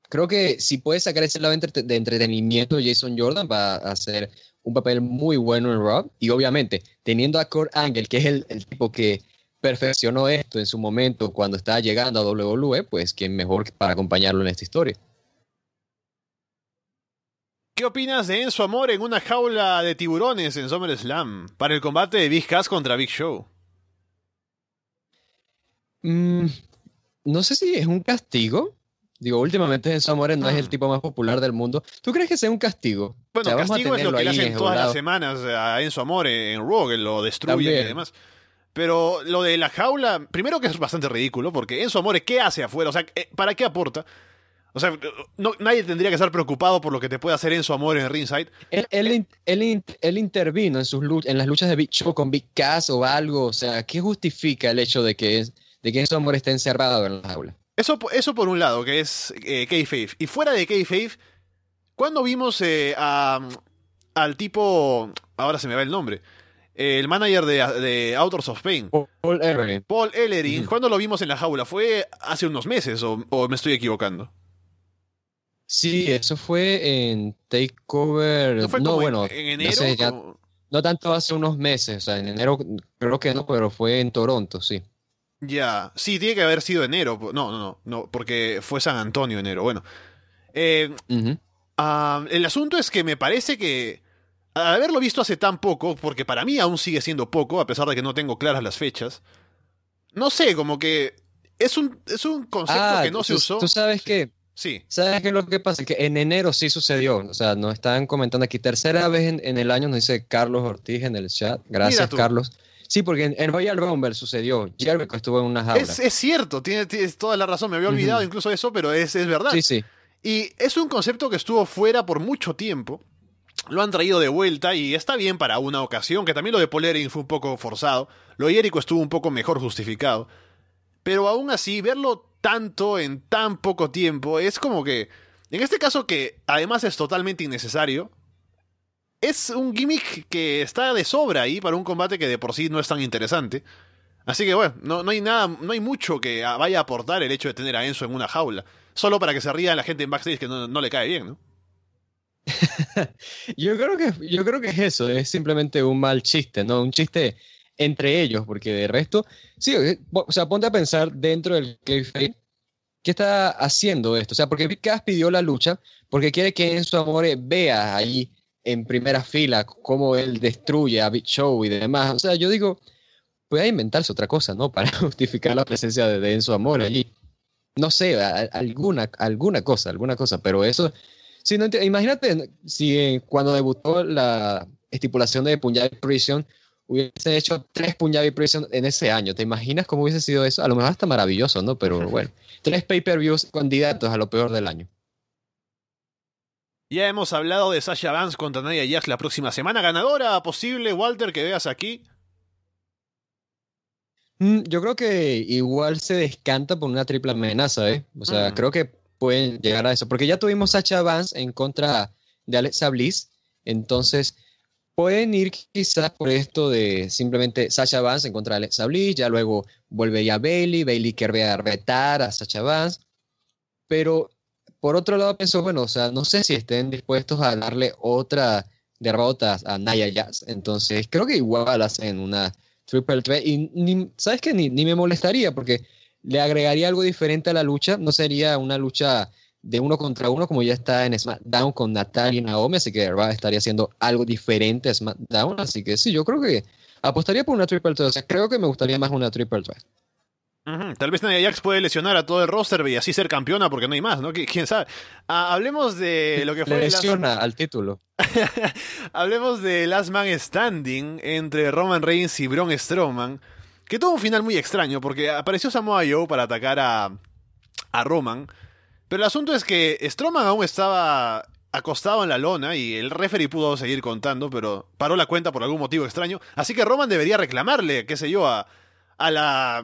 creo que si puede sacar ese lado de entretenimiento, Jason Jordan va a hacer un papel muy bueno en Raw. Y obviamente, teniendo a Kurt Angle, que es el, tipo que perfeccionó esto en su momento cuando estaba llegando a WWE, pues quién mejor para acompañarlo en esta historia. ¿Qué opinas de Enzo Amor en una jaula de tiburones en SummerSlam para el combate de Big Cass contra Big Show? Mm, no sé si es un castigo, Digo, últimamente Enzo Amore no es el ah. tipo más popular del mundo. ¿Tú crees que sea un castigo? Bueno, castigo es lo que le hacen todas las semanas a Enzo Amore en Raw, que lo destruyen y demás. Pero lo de la jaula, primero que es bastante ridículo, porque Enzo Amore, ¿qué hace afuera? O sea, eh, ¿para qué aporta? O sea, nadie tendría que estar preocupado por lo que te puede hacer Enzo Amore en ringside. Él, él, él, intervino en, sus en las luchas de Big Show con Big Cass o algo. O sea, ¿qué justifica el hecho de que, de que Enzo Amore esté encerrado en la jaula? Eso, eso por un lado, que es eh, Kayfabe. Y fuera de Kayfabe, ¿cuándo vimos eh, al tipo. Ahora se me va el nombre. El manager de, de, Outdoors of Pain. Paul Ellering. Paul Ellering. ¿Cuándo lo vimos en la jaula? ¿Fue hace unos meses o, me estoy equivocando? Sí, eso fue en Takeover. No, fue bueno. En, enero. no tanto hace unos meses. O sea, en enero creo que no, pero fue en Toronto, sí. Ya, sí, tiene que haber sido enero. No, no, no, no porque fue San Antonio enero. Bueno, eh, ah, el asunto es que me parece que al haberlo visto hace tan poco, porque para mí aún sigue siendo poco, a pesar de que no tengo claras las fechas, no sé, como que es un, es un concepto ah, que no se usó. ¿Tú sabes qué? Sí. ¿Sabes qué es lo que pasa? Que en enero sí sucedió. O sea, nos están comentando aquí, tercera vez en, el año, nos dice Carlos Ortiz en el chat. Gracias, Carlos. Sí, porque en, Royal Rumble sucedió. Jericho estuvo en una jaula. Es, cierto, tienes, toda la razón. Me había olvidado incluso eso, pero es, es verdad. Sí, sí. Y es un concepto que estuvo fuera por mucho tiempo. Lo han traído de vuelta y está bien para una ocasión, que también lo de Polering fue un poco forzado. Lo de Jericho estuvo un poco mejor justificado. Pero aún así, verlo tanto en tan poco tiempo. Es como que, en este caso que además es totalmente innecesario, es un gimmick que está de sobra ahí para un combate que de por sí no es tan interesante. Así que bueno, no, no hay nada, no hay mucho que vaya a aportar el hecho de tener a Enzo en una jaula. Solo para que se ría la gente en backstage que no, no le cae bien, ¿no? yo creo que yo creo que es eso, es simplemente un mal chiste, ¿no? Un chiste entre ellos, porque de resto, sí, o sea, ponte a pensar dentro del kayfabe, ¿qué está haciendo esto? O sea, porque Cass pidió la lucha porque quiere que en su amor vea ahí en primera fila cómo él destruye a Big Show y demás. O sea, yo digo, puede inventarse otra cosa, ¿no? Para justificar la presencia de, Enzo Amor allí. No sé, alguna, alguna cosa, alguna cosa, pero eso Sí, no imagínate si cuando debutó la estipulación de Punjabi Prison hubiesen hecho tres Punjabi Prison en ese año. ¿Te imaginas cómo hubiese sido eso? A lo mejor está maravilloso, ¿no? Pero bueno, tres pay-per-views candidatos a lo peor del año. Ya hemos hablado de Sasha Vance contra Nadia Jax la próxima semana. ¿Ganadora posible, Walter, que veas aquí? Mm, yo creo que igual se descanta por una triple amenaza, ¿eh? O sea, mm. creo que pueden llegar a eso. Porque ya tuvimos Sacha Vance en contra de Alexa Bliss. Entonces, pueden ir quizás por esto de simplemente Sacha Vance en contra de Alexa Bliss. Ya luego vuelve ya Bailey. Bailey quiere retar a Sacha Vance. Pero por otro lado, pienso, bueno, o sea, no sé si estén dispuestos a darle otra derrota a Naya Jazz. Entonces, creo que igual hacen una triple threat. Y ¿sabes qué? Ni, ni me molestaría porque le agregaría algo diferente a la lucha. No sería una lucha de uno contra uno como ya está en SmackDown con Natalia y Naomi, así que estaría haciendo algo diferente a SmackDown. Así que sí, yo creo que apostaría por una triple threat. O sea, creo que me gustaría más una triple threat. Tal vez Nadia Jax puede lesionar a todo el roster y así ser campeona porque no hay más, ¿no? ¿Quién sabe? Ah, hablemos de lo que fue... lesiona al título. hablemos de Last Man Standing entre Roman Reigns y Braun Strowman. Que tuvo un final muy extraño, porque apareció Samoa Joe para atacar a, a Roman. Pero el asunto es que Strowman aún estaba acostado en la lona y el referee pudo seguir contando, pero paró la cuenta por algún motivo extraño. Así que Roman debería reclamarle, qué sé yo, a, a la.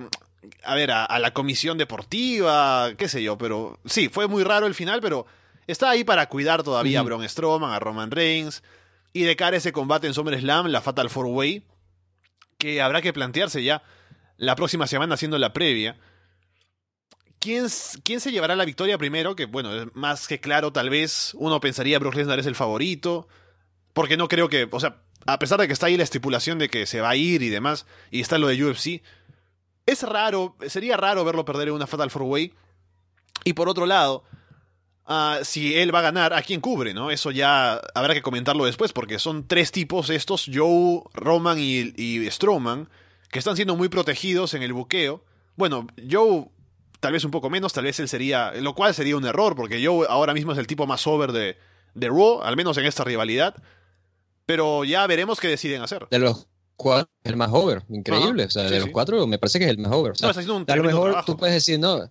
A ver, a, la comisión deportiva, qué sé yo, pero sí, fue muy raro el final, pero está ahí para cuidar todavía a Braun Strowman, a Roman Reigns, y de cara a ese combate en SummerSlam, la Fatal Four Way, que habrá que plantearse ya la próxima semana haciendo la previa. ¿Quién, ¿Quién, se llevará la victoria primero? Que bueno, es más que claro, tal vez uno pensaría Brock Lesnar es el favorito. Porque no creo que, o sea, a pesar de que está ahí la estipulación de que se va a ir y demás, y está lo de UFC, es raro, sería raro verlo perder en una Fatal Four Way. Y por otro lado, Ah, si él va a ganar, ¿a quién cubre? ¿no? Eso ya habrá que comentarlo después, porque son tres tipos estos, Joe, Roman y, y Strowman, que están siendo muy protegidos en el buqueo. Bueno, Joe tal vez un poco menos, tal vez él sería, lo cual sería un error, porque Joe ahora mismo es el tipo más over de, de Raw, al menos en esta rivalidad. Pero ya veremos qué deciden hacer. De los cuatro, el más over, increíble. o sea, de los cuatro me parece que es el más over. a lo mejor tú puedes decir, no,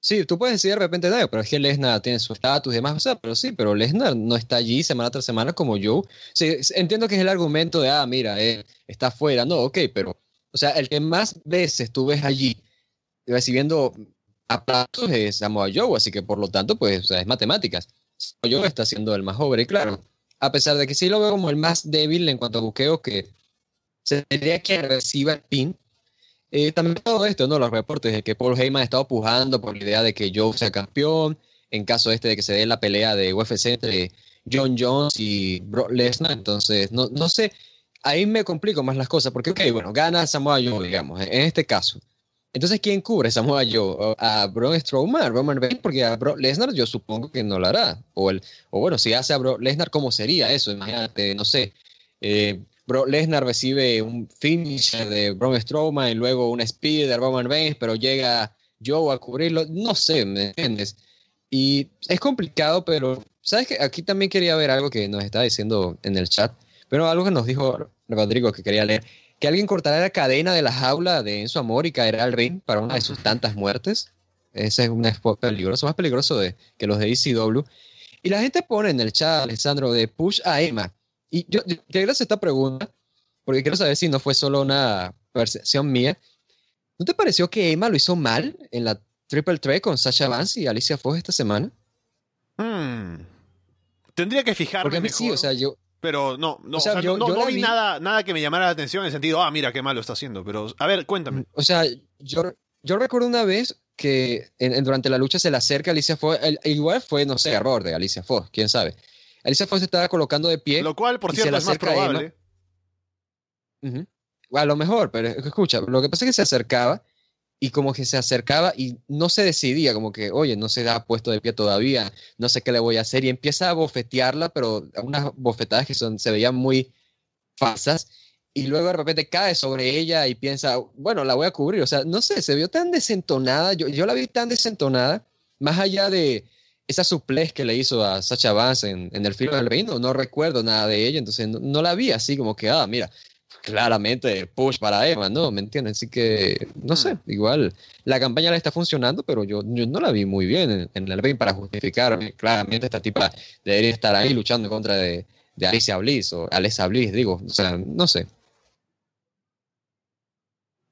Sí, tú puedes decir de repente, no, pero es que Lesnar tiene su estatus y demás, o sea, pero sí, pero Lesnar no está allí semana tras semana como yo. Sí, entiendo que es el argumento de, ah, mira, él está fuera, no, ok, pero, o sea, el que más veces tú ves allí recibiendo aplausos es Samoa Joe, así que por lo tanto, pues, o sea, es matemáticas. Joe está siendo el más joven, y claro, a pesar de que sí lo veo como el más débil en cuanto a buqueo, que sería que reciba el pin, eh, también todo esto, ¿no? Los reportes de que Paul Heyman ha estado pujando por la idea de que Joe sea campeón, en caso este de que se dé la pelea de UFC entre John Jones y Brock Lesnar, entonces, no, no sé, ahí me complico más las cosas, porque, ok, bueno, gana Samoa Joe, digamos, en este caso. Entonces, ¿quién cubre Samoa Joe? ¿A Braun Strowman, Roman Reigns? Porque a Brock Lesnar yo supongo que no lo hará. O, el, o bueno, si hace a Brock Lesnar, ¿cómo sería eso? Imagínate, no sé, eh, Bro Lesnar recibe un finisher de Braun Strowman y luego un speed de Roman Reigns, pero llega Joe a cubrirlo. No sé, ¿me entiendes? Y es complicado, pero sabes que aquí también quería ver algo que nos está diciendo en el chat, pero algo que nos dijo Rodrigo que quería leer, que alguien cortará la cadena de la jaula de Enzo Amor y caerá al ring para una de sus tantas muertes. Ese es un spot peligroso, más peligroso de, que los de ECW. Y la gente pone en el chat, Alessandro, de push a Emma. Y yo, te agradezco esta pregunta, porque quiero saber si no fue solo una percepción mía. ¿No te pareció que Emma lo hizo mal en la triple threat con Sasha Vance y Alicia Fox esta semana. Hmm. Tendría que fijarme Porque mejor, sí, o sea, yo, pero no, no, o sea, o sea, yo- no, yo no vi- nada, nada que me llamara la atención en el sentido, ah, mira qué malo está haciendo. Pero, a ver, cuéntame. o sea, yo, yo recuerdo una vez que en- en- durante la lucha se le acerca a Alicia Fox, el- igual fue, no sé, error de Alicia Fox, quién sabe. Alicia Fox se estaba colocando de pie. Lo cual, por cierto, es más a probable. A lo mejor, pero escucha, lo que pasa es que se acercaba y como que se acercaba y no se decidía, como que, oye, no se ha puesto de pie todavía, no sé qué le voy a hacer y empieza a bofetearla, pero unas bofetadas que son, se veían muy falsas y luego de repente cae sobre ella y piensa, bueno, la voy a cubrir, o sea, no sé, se vio tan desentonada, yo, yo la vi tan desentonada, más allá de esa suplex que le hizo a Sacha Vance en, en el filo del reino, no recuerdo nada de ella, entonces no, no la vi así como que, ah, mira, claramente push para Emma, ¿no? ¿Me entiendes? Así que, no sé, igual la campaña le está funcionando, pero yo, yo no la vi muy bien en, en el ring para justificarme. Claramente esta tipa debería estar ahí luchando en contra de, de Alicia Bliss o Alessa Bliss, digo, o sea, no sé.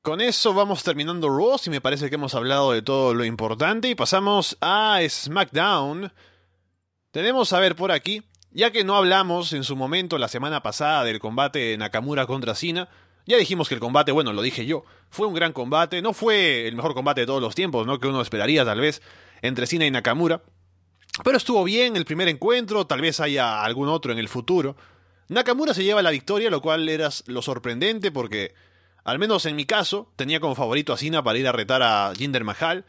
Con eso vamos terminando Raw, y me parece que hemos hablado de todo lo importante, y pasamos a SmackDown. Tenemos a ver por aquí, ya que no hablamos en su momento la semana pasada del combate de Nakamura contra Cena, ya dijimos que el combate, bueno, lo dije yo, fue un gran combate, no fue el mejor combate de todos los tiempos, ¿no? Que uno esperaría tal vez entre Cena y Nakamura. Pero estuvo bien el primer encuentro, tal vez haya algún otro en el futuro. Nakamura se lleva la victoria, lo cual era lo sorprendente porque, al menos en mi caso, tenía como favorito a Cena para ir a retar a Jinder Mahal,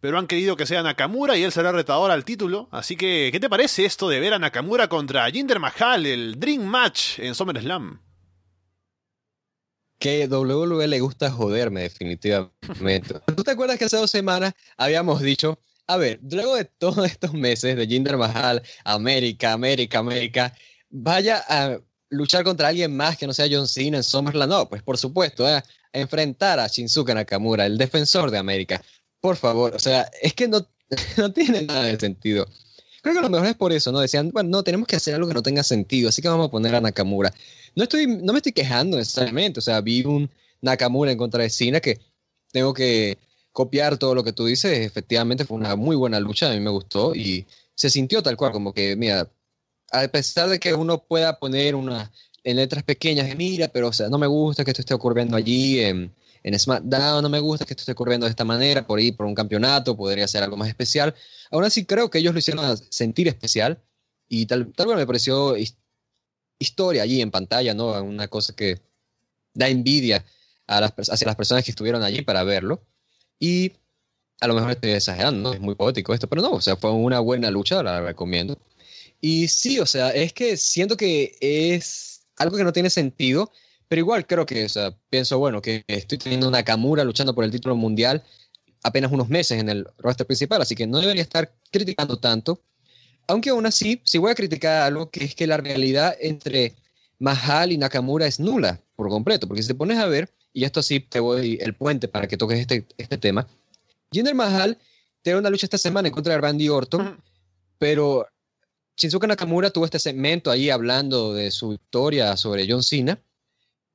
pero han querido que sea Nakamura y él será retador al título. Así que, ¿qué te parece esto de ver a Nakamura contra Jinder Mahal, el Dream Match en SummerSlam? Que WWE le gusta joderme definitivamente. ¿Tú te acuerdas que hace dos semanas habíamos dicho, a ver, luego de todos estos meses de Jinder Mahal, América, América, América, vaya a luchar contra alguien más que no sea John Cena en SummerSlam? No, pues por supuesto, ¿eh? enfrentar a Shinsuke Nakamura, el defensor de América. Por favor, o sea, es que no, no tiene nada de sentido. Creo que a lo mejor es por eso, ¿no? Decían, bueno, no, tenemos que hacer algo que no tenga sentido, así que vamos a poner a Nakamura. No, estoy, no me estoy quejando necesariamente, o sea, vi un Nakamura en contra de Cena que tengo que copiar todo lo que tú dices, efectivamente fue una muy buena lucha, a mí me gustó y se sintió tal cual, como que, mira, a pesar de que uno pueda poner unas en letras pequeñas mira, pero o sea, no me gusta que esto esté ocurriendo allí en, en SmackDown, no me gusta que esto esté ocurriendo de esta manera, por ir por un campeonato, podría ser algo más especial. Aún así creo que ellos lo hicieron sentir especial y tal, tal vez me pareció his- historia allí en pantalla, ¿no? Una cosa que da envidia a las, hacia las personas que estuvieron allí para verlo. Y a lo mejor estoy exagerando, ¿no? es muy poético esto, pero no, o sea, fue una buena lucha, la recomiendo. Y sí, o sea, es que siento que es algo que no tiene sentido, pero igual creo que, o sea, pienso, bueno, que estoy teniendo una Nakamura luchando por el título mundial apenas unos meses en el roster principal, así que no debería estar criticando tanto. Aunque aún así, sí voy a criticar algo que es que la realidad entre Mahal y Nakamura es nula por completo, porque si te pones a ver, y esto sí te voy el puente para que toques este, este tema, Jinder Mahal tiene una lucha esta semana en contra de Randy Orton, pero Shinsuke Nakamura tuvo este segmento ahí hablando de su victoria sobre John Cena,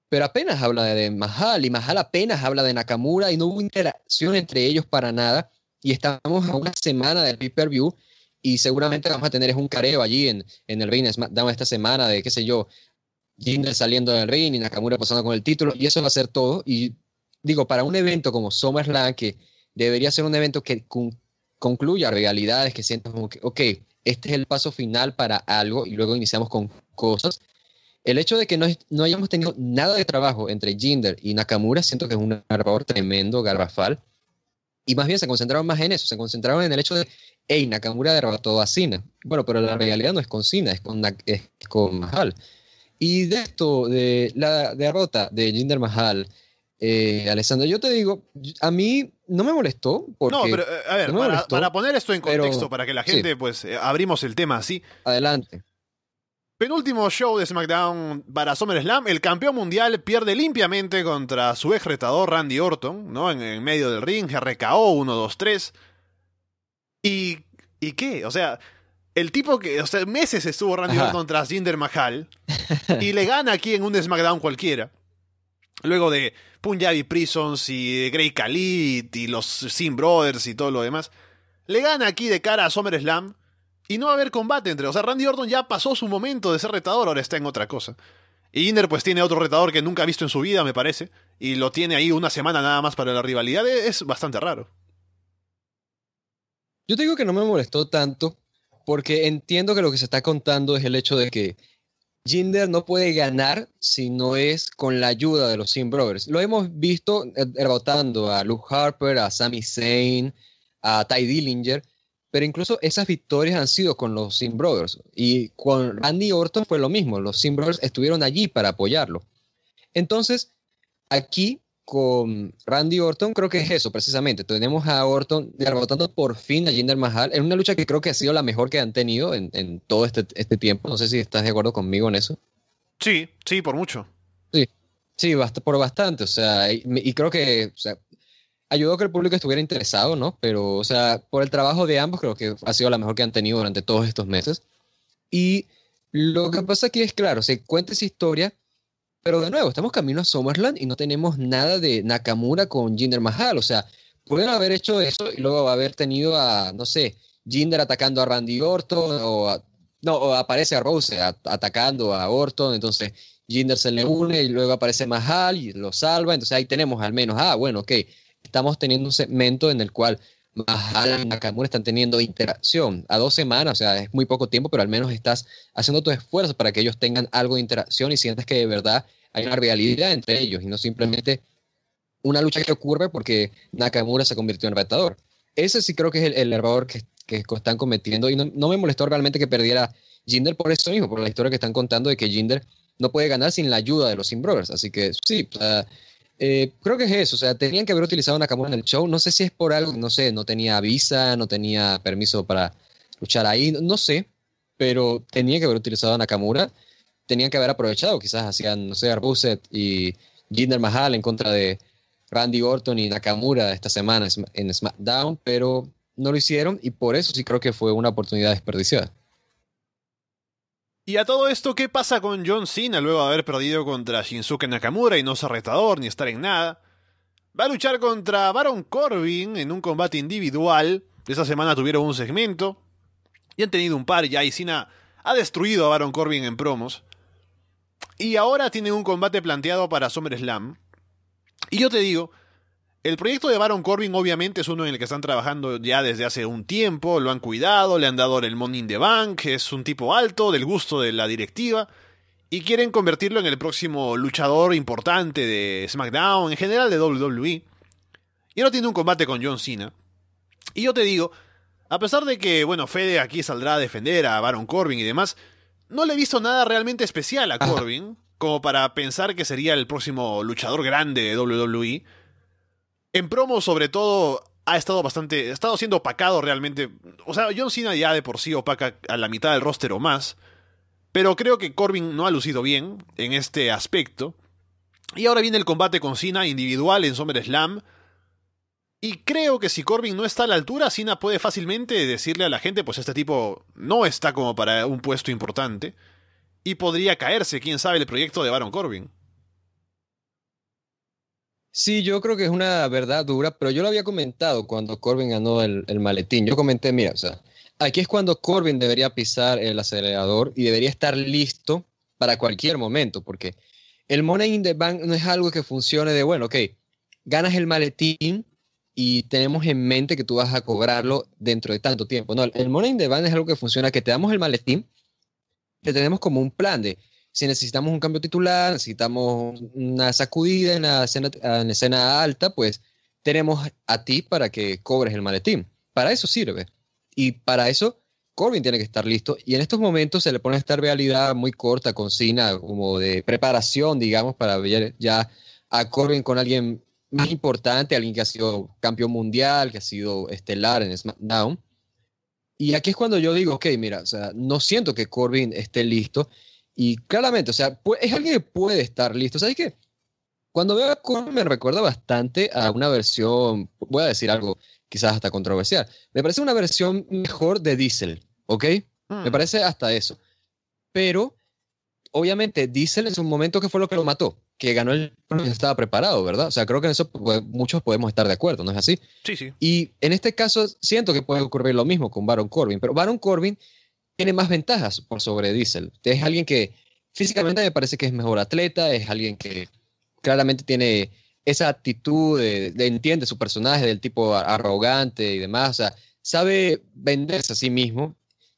pero apenas habla de Mahal y Mahal apenas habla de Nakamura y no hubo interacción entre ellos para nada. Y estamos a una semana del pay-per-view y seguramente vamos a tener un careo allí en, en el ring de SmackDown esta semana de qué sé yo, Jinder saliendo del ring y Nakamura pasando con el título y eso va a ser todo. Y digo, para un evento como SummerSlam que debería ser un evento que con- concluya realidades, que sientas como que, ok, este es el paso final para algo y luego iniciamos con cosas. El hecho de que no, no hayamos tenido nada de trabajo entre Jinder y Nakamura, siento que es un error tremendo, garrafal. Y más bien se concentraron más en eso, se concentraron en el hecho de, hey, Nakamura derrotó a Cena. Bueno, pero la realidad no es con Cena, es con, es con Mahal. Y de esto, de la derrota de Jinder Mahal, eh, Alessandro, yo te digo, a mí no me molestó porque... No, pero eh, a ver, no para, molestó, para poner esto en pero- contexto, para que la sí. gente, pues, eh, abrimos el tema así. Adelante. Penúltimo show de SmackDown para SummerSlam. El campeón mundial pierde limpiamente contra su ex retador Randy Orton, ¿no? En, en medio del ring, RKO 1, 2, 3. ¿Y, ¿Y qué? O sea, el tipo que, o sea, meses estuvo Randy Ajá. Orton tras Jinder Mahal y le gana aquí en un SmackDown cualquiera. Luego de Punjabi Prisons y Grey Khalid y los Sin Brothers y todo lo demás, le gana aquí de cara a SummerSlam y no va a haber combate entre. O sea, Randy Orton ya pasó su momento de ser retador, ahora está en otra cosa. Y Jinder pues tiene otro retador que nunca ha visto en su vida, me parece, y lo tiene ahí una semana nada más para la rivalidad. Es bastante raro. Yo te digo que no me molestó tanto porque entiendo que lo que se está contando es el hecho de que Jinder no puede ganar si no es con la ayuda de los Sim Brothers. Lo hemos visto derrotando a Luke Harper, a Sami Zayn, a Ty Dillinger, pero incluso esas victorias han sido con los Sim Brothers. Y con Randy Orton fue lo mismo, los Sim Brothers estuvieron allí para apoyarlo. Entonces, aquí con Randy Orton, creo que es eso, precisamente. Tenemos a Orton derrotando por fin a Jinder Mahal en una lucha que creo que ha sido la mejor que han tenido en, todo este, este, tiempo. No sé si estás de acuerdo conmigo en eso. Sí, sí, por mucho. Sí, sí, por bastante. O sea, y, creo que o sea, ayudó que el público estuviera interesado, ¿no? Pero, o sea, por el trabajo de ambos, creo que ha sido la mejor que han tenido durante todos estos meses. Y lo que pasa aquí es, claro, se cuenta esa historia pero de nuevo, estamos camino a SummerSlam y no tenemos nada de Nakamura con Jinder Mahal. O sea, pueden haber hecho eso y luego haber tenido a, no sé, Jinder atacando a Randy Orton o, no, aparece a Rose atacando a Orton. Entonces Jinder se le une y luego aparece Mahal y lo salva. Entonces ahí tenemos al menos, ah, bueno, ok, estamos teniendo un segmento en el cual Mahal y Nakamura están teniendo interacción a dos semanas, o sea, es muy poco tiempo, pero al menos estás haciendo tu esfuerzo para que ellos tengan algo de interacción y sientes que de verdad hay una realidad entre ellos y no simplemente una lucha que ocurre porque Nakamura se convirtió en retador. Ese sí creo que es el, error que, están cometiendo y no, me molestó realmente que perdiera Jinder por eso mismo, por la historia que están contando de que Jinder no puede ganar sin la ayuda de los Sin Brothers. Así que sí, eh, creo que es eso. O sea, tenían que haber utilizado Nakamura en el show. No sé si es por algo, no sé, no tenía visa, no tenía permiso para luchar ahí, no, sé, pero tenía que haber utilizado a Nakamura tenían que haber aprovechado, quizás hacían, no sé, Arbuset y Jinder Mahal en contra de Randy Orton y Nakamura esta semana en SmackDown, pero no lo hicieron y por eso sí creo que fue una oportunidad desperdiciada. Y a todo esto, ¿qué pasa con John Cena luego de haber perdido contra Shinsuke Nakamura y no ser retador ni estar en nada? Va a luchar contra Baron Corbin en un combate individual. Esta semana tuvieron un segmento y han tenido un par ya y Cena ha destruido a Baron Corbin en promos. Y ahora tienen un combate planteado para SummerSlam. Y yo te digo, el proyecto de Baron Corbin obviamente es uno en el que están trabajando ya desde hace un tiempo, lo han cuidado, le han dado el Money in the Bank, es un tipo alto, del gusto de la directiva, y quieren convertirlo en el próximo luchador importante de SmackDown, en general de WWE. Y ahora tiene un combate con John Cena. Y yo te digo, a pesar de que, bueno, Fede aquí saldrá a defender a Baron Corbin y demás, no le he visto nada realmente especial a Corbin, como para pensar que sería el próximo luchador grande de WWE. En promo, sobre todo, ha estado bastante. Ha estado siendo opacado realmente. O sea, John Cena ya de por sí opaca a la mitad del roster o más. Pero creo que Corbin no ha lucido bien en este aspecto. Y ahora viene el combate con Cena individual en SummerSlam. Y creo que si Corbin no está a la altura, Cena puede fácilmente decirle a la gente, pues este tipo no está como para un puesto importante. Y podría caerse, quién sabe, el proyecto de Baron Corbin. Sí, yo creo que es una verdad dura, pero yo lo había comentado cuando Corbin ganó el, el maletín. Yo comenté, mira, o sea, aquí es cuando Corbin debería pisar el acelerador y debería estar listo para cualquier momento, porque el Money in the Bank no es algo que funcione de, bueno, ok, ganas el maletín, y tenemos en mente que tú vas a cobrarlo dentro de tanto tiempo. No, el Money in the Bank es algo que funciona, que te damos el maletín, te tenemos como un plan de si necesitamos un cambio titular, necesitamos una sacudida en la escena, en escena alta, pues tenemos a ti para que cobres el maletín. Para eso sirve. Y para eso Corbin tiene que estar listo. Y en estos momentos se le pone esta realidad muy corta con Cena, como de preparación, digamos, para ver ya a Corbin con alguien más importante, alguien que ha sido campeón mundial, que ha sido estelar en SmackDown. Y aquí es cuando yo digo, ok, mira, no siento que Corbin esté listo. Y claramente, o sea, es alguien que puede estar listo. ¿Sabes qué? Cuando veo a Corbin me recuerda bastante a una versión, voy a decir algo quizás hasta controversial, me parece una versión mejor de Diesel, ¿ok? Me hmm. parece hasta eso. Pero, obviamente, Diesel en su momento, ¿qué fue lo que lo mató? que ganó el estaba preparado, ¿verdad? O sea, creo que en eso pues, muchos podemos estar de acuerdo, ¿no es así? Sí, sí. Y en este caso siento que puede ocurrir lo mismo con Baron Corbin, pero Baron Corbin tiene más ventajas por sobre Diesel. Es alguien que físicamente me parece que es mejor atleta, es alguien que claramente tiene esa actitud de, de entiende su personaje del tipo arrogante y demás, o sea, sabe venderse a sí mismo.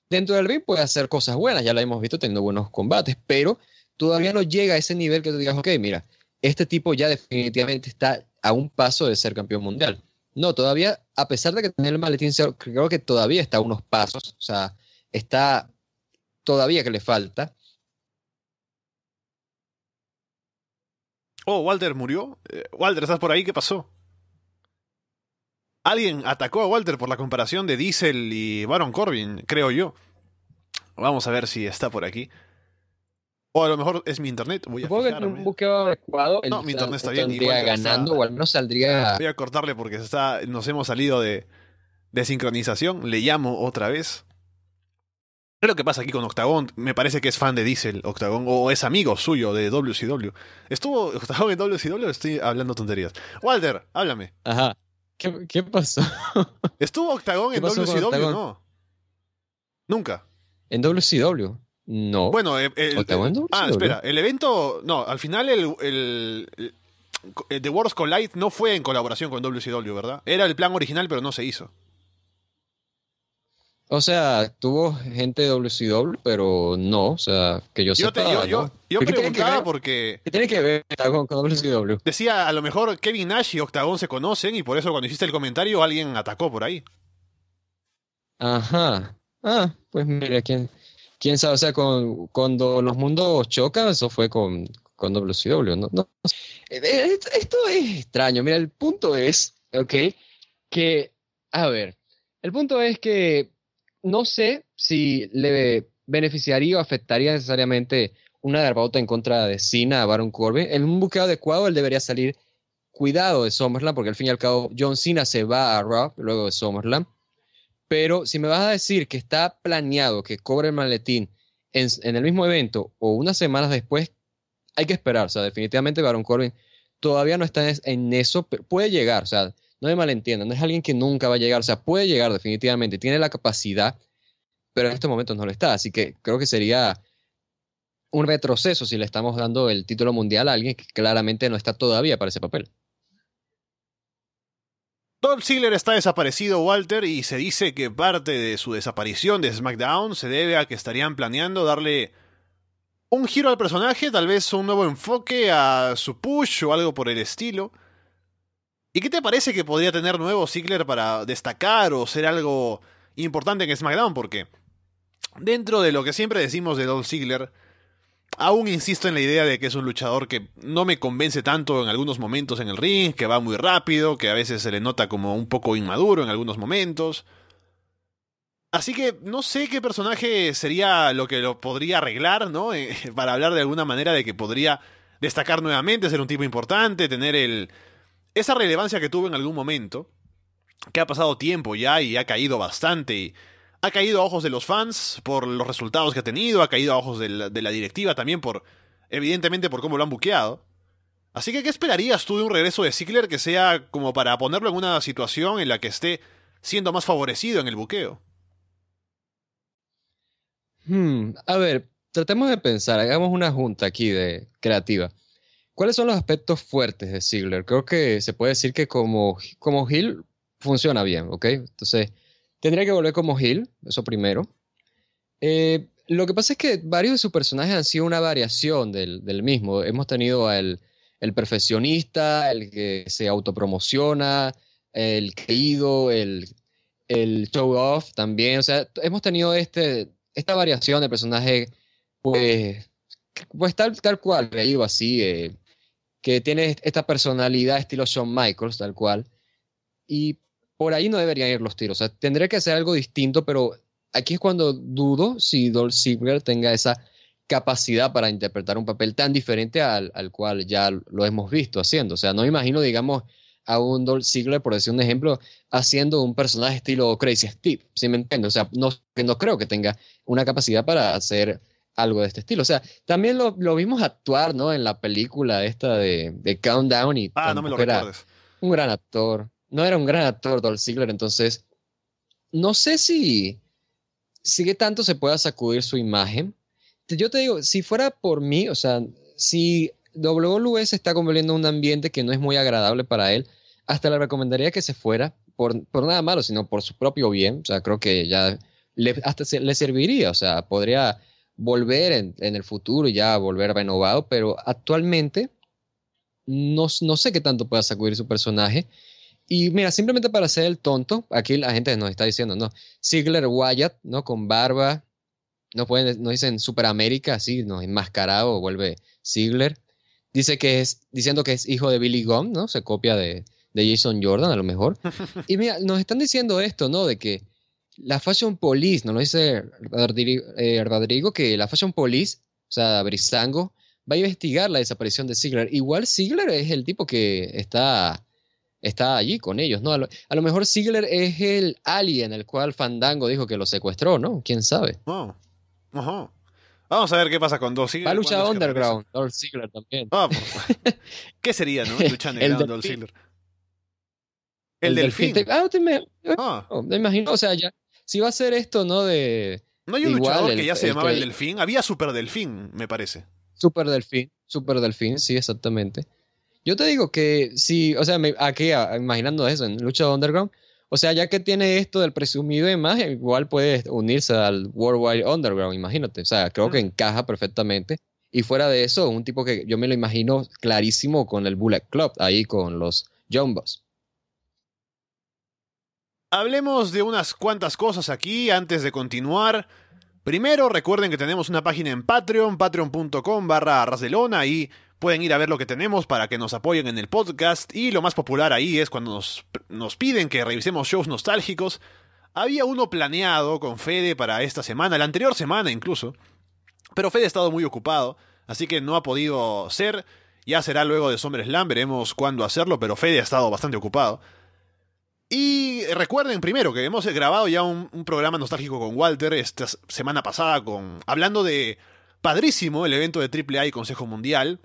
Dentro del ring puede hacer cosas buenas, ya lo hemos visto teniendo buenos combates, pero todavía no llega a ese nivel que tú digas, ok, mira, este tipo ya definitivamente está a un paso de ser campeón mundial. No, todavía, a pesar de que tiene el maletín, creo que todavía está a unos pasos, o sea, está todavía que le falta. Oh, Walter murió. Eh, Walter, ¿estás por ahí? ¿Qué pasó? Alguien atacó a Walter por la comparación de Diesel y Baron Corbin, creo yo. Vamos a ver si está por aquí. O a lo mejor es mi internet. Voy a Supongo que en un buqueo adecuado. No, mi internet está bien. Igual ganando, o al menos saldría. Voy a cortarle porque está, nos hemos salido de, de sincronización. Le llamo otra vez. ¿Qué es lo que pasa aquí con Octagon? Me parece que es fan de Diesel, Octagon, o es amigo suyo de WCW. ¿Estuvo Octagon en WCW o estoy hablando tonterías? Walter, háblame. Ajá. ¿Qué, qué pasó? ¿Estuvo Octagon en WCW? No. Nunca. ¿En WCW? No. Bueno, el, ah, espera, el evento, no, al final el, The Wars Collide no fue en colaboración con WCW, ¿verdad? Era el plan original, pero no se hizo. O sea, tuvo gente de WCW, pero no, o sea, que yo, sepa. yo, yo, yo preguntaba porque. ¿Qué tiene que ver con, con, WCW? Decía, a lo mejor Kevin Nash y Octagon se conocen y por eso cuando hiciste el comentario alguien atacó por ahí. Ajá. Ah, pues mira, quién, quién sabe, o sea, con, cuando los mundos chocan, eso fue con, con WCW, ¿no? no eh, eh, esto es extraño, mira, el punto es, ok, que, a ver, el punto es que no sé si le beneficiaría o afectaría necesariamente una derrota en contra de Cena a Baron Corbin. En un buqueo adecuado, él debería salir cuidado de SummerSlam, porque al fin y al cabo John Cena se va a Raw luego de SummerSlam. Pero si me vas a decir que está planeado que cobre el maletín en, el mismo evento o unas semanas después, hay que esperar. O sea, definitivamente Baron Corbin todavía no está en eso, pero puede llegar. O sea, no me malentiendan, no es alguien que nunca va a llegar. O sea, puede llegar definitivamente, tiene la capacidad, pero en estos momentos no lo está. Así que creo que sería un retroceso si le estamos dando el título mundial a alguien que claramente no está todavía para ese papel. Dolph Ziggler está desaparecido, Walter, y se dice que parte de su desaparición de SmackDown se debe a que estarían planeando darle un giro al personaje, tal vez un nuevo enfoque a su push o algo por el estilo. ¿Y qué te parece que podría tener nuevo Ziggler para destacar o ser algo importante en SmackDown? Porque dentro de lo que siempre decimos de Dolph Ziggler, Aún insisto en la idea de que es un luchador que no me convence tanto en algunos momentos en el ring, que va muy rápido, que a veces se le nota como un poco inmaduro en algunos momentos. Así que no sé qué personaje sería lo que lo podría arreglar, ¿no? Eh, para hablar de alguna manera de que podría destacar nuevamente, ser un tipo importante, tener el esa relevancia que tuvo en algún momento, que ha pasado tiempo ya y ha caído bastante y ha caído a ojos de los fans por los resultados que ha tenido, ha caído a ojos de la, directiva también por, evidentemente, por cómo lo han buqueado. Así que, ¿qué esperarías tú de un regreso de Ziggler que sea como para ponerlo en una situación en la que esté siendo más favorecido en el buqueo? Hmm, a ver, tratemos de pensar, hagamos una junta aquí de creativa. ¿Cuáles son los aspectos fuertes de Ziggler? Creo que se puede decir que como, como Hill funciona bien, ¿ok? Entonces, Tendría que volver como Hill, eso primero. Eh, lo que pasa es que varios de sus personajes han sido una variación del, mismo. Hemos tenido al el perfeccionista, el que se autopromociona, el querido, el, el show off también. O sea, hemos tenido este, esta variación de personaje, pues, pues tal, tal cual, ido así, eh, que tiene esta personalidad estilo Shawn Michaels, tal cual. Y por ahí no deberían ir los tiros. O sea, tendría que hacer algo distinto, pero aquí es cuando dudo si Dolph Ziggler tenga esa capacidad para interpretar un papel tan diferente al, cual ya lo hemos visto haciendo. O sea, no imagino, digamos, a un Dolph Ziggler, por decir un ejemplo, haciendo un personaje estilo Crazy Steve, ¿sí me entiendes? O sea, no, no creo que tenga una capacidad para hacer algo de este estilo. O sea, también lo, lo vimos actuar, ¿no? En la película esta de, de Countdown y Ah, no me lo era un gran actor. No era un gran actor, Dolph Ziggler, entonces no sé si, si qué tanto se pueda sacudir su imagen. Yo te digo, si fuera por mí, o sea, si WWE se está convirtiendo en un ambiente que no es muy agradable para él, hasta le recomendaría que se fuera, por, por nada malo, sino por su propio bien. O sea, creo que ya le, hasta se- le serviría, o sea, podría volver en, en el futuro y ya volver renovado, pero actualmente no, no sé qué tanto pueda sacudir su personaje. Y mira, simplemente para ser el tonto, aquí la gente nos está diciendo, ¿no? Ziggler Wyatt, ¿no? Con barba, no pueden, nos dicen Superamérica, así, ¿no? Enmascarado, vuelve Ziggler. Dice que es, diciendo que es hijo de Billy Gunn, ¿no? Se copia de, de Jason Jordan, a lo mejor. Y mira, nos están diciendo esto, ¿no? De que la Fashion Police, nos lo dice Rodrigo, eh, Rodrigo, que la Fashion Police, o sea, Brisango, va a investigar la desaparición de Ziggler. Igual Ziggler es el tipo que está, está allí con ellos, ¿no? A lo, a lo mejor Ziggler es el alien el cual Fandango dijo que lo secuestró, ¿no? ¿Quién sabe? Oh. Ajá. Vamos a ver qué pasa con dos Va a luchar Underground, Dolph Ziggler también. Ah, ¿Qué sería, no? Lucha underground, Dolph delfín. Ziggler. El, delfín. Te- ah, te me, Ah, oh, me imagino, o sea, ya, si va a ser esto, ¿no? De no hay un Igual luchador el- que ya se el llamaba el delfín. Había super delfín, me parece. Super Delfín, Super Delfín, sí, exactamente. Yo te digo que si, o sea, me- aquí a- imaginando eso en Lucha Underground, o sea, ya que tiene esto del presumido de imagen, igual puede unirse al Worldwide Underground, imagínate. O sea, creo que encaja perfectamente. Y fuera de eso, un tipo que yo me lo imagino clarísimo con el Bullet Club, ahí con los Jumbos. Hablemos de unas cuantas cosas aquí antes de continuar. Primero, recuerden que tenemos una página en Patreon, patreon.com barra Rasdelona, ahí pueden ir a ver lo que tenemos para que nos apoyen en el podcast. Y lo más popular ahí es cuando nos, nos piden que revisemos shows nostálgicos. Había uno planeado con Fede para esta semana, la anterior semana incluso. Pero Fede ha estado muy ocupado, así que no ha podido ser. Ya será luego de SummerSlam, veremos cuándo hacerlo, pero Fede ha estado bastante ocupado. Y recuerden primero que hemos grabado ya un, programa nostálgico con Walter esta semana pasada con hablando de padrísimo el evento de AAA y Consejo Mundial.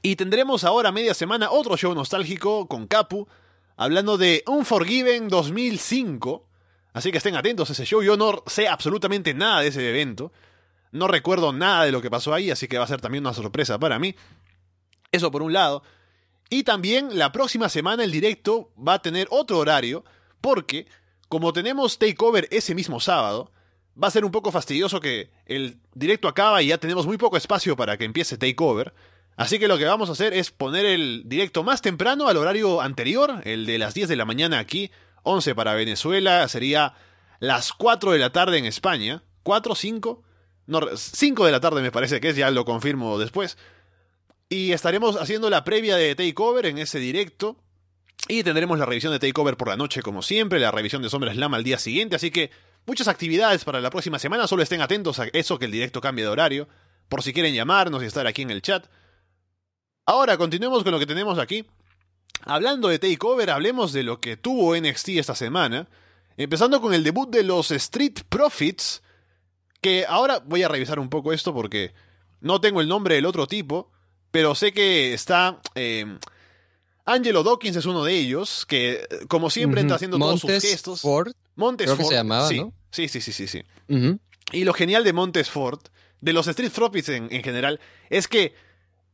Y tendremos ahora media semana otro show nostálgico con Capu hablando de Unforgiven 2005. Así que estén atentos a ese show. Yo no sé absolutamente nada de ese evento. No recuerdo nada de lo que pasó ahí, así que va a ser también una sorpresa para mí. Eso por un lado. Y también la próxima semana el directo va a tener otro horario, porque como tenemos takeover ese mismo sábado, va a ser un poco fastidioso que el directo acaba y ya tenemos muy poco espacio para que empiece takeover. Así que lo que vamos a hacer es poner el directo más temprano al horario anterior, el de las 10 de la mañana aquí, 11 para Venezuela, sería las 4 de la tarde en España. ¿4, 5? No, 5 de la tarde me parece que es, ya lo confirmo después. Y estaremos haciendo la previa de Takeover en ese directo. Y tendremos la revisión de Takeover por la noche, como siempre, la revisión de SummerSlam al día siguiente. Así que muchas actividades para la próxima semana. Solo estén atentos a eso que el directo cambie de horario. Por si quieren llamarnos y estar aquí en el chat. Ahora, continuemos con lo que tenemos aquí. Hablando de Takeover, hablemos de lo que tuvo NXT esta semana. Empezando con el debut de los Street Profits. Que ahora voy a revisar un poco esto porque no tengo el nombre del otro tipo. Pero sé que está. Eh, Angelo Dawkins es uno de ellos. Que, como siempre, Ujú. haciendo todos sus Montes gestos. Ford. Montes creo que se Ford, llamaba, sí. ¿no? Sí, sí, sí, sí. Y lo genial de Montesford, de los Street en, en general, es que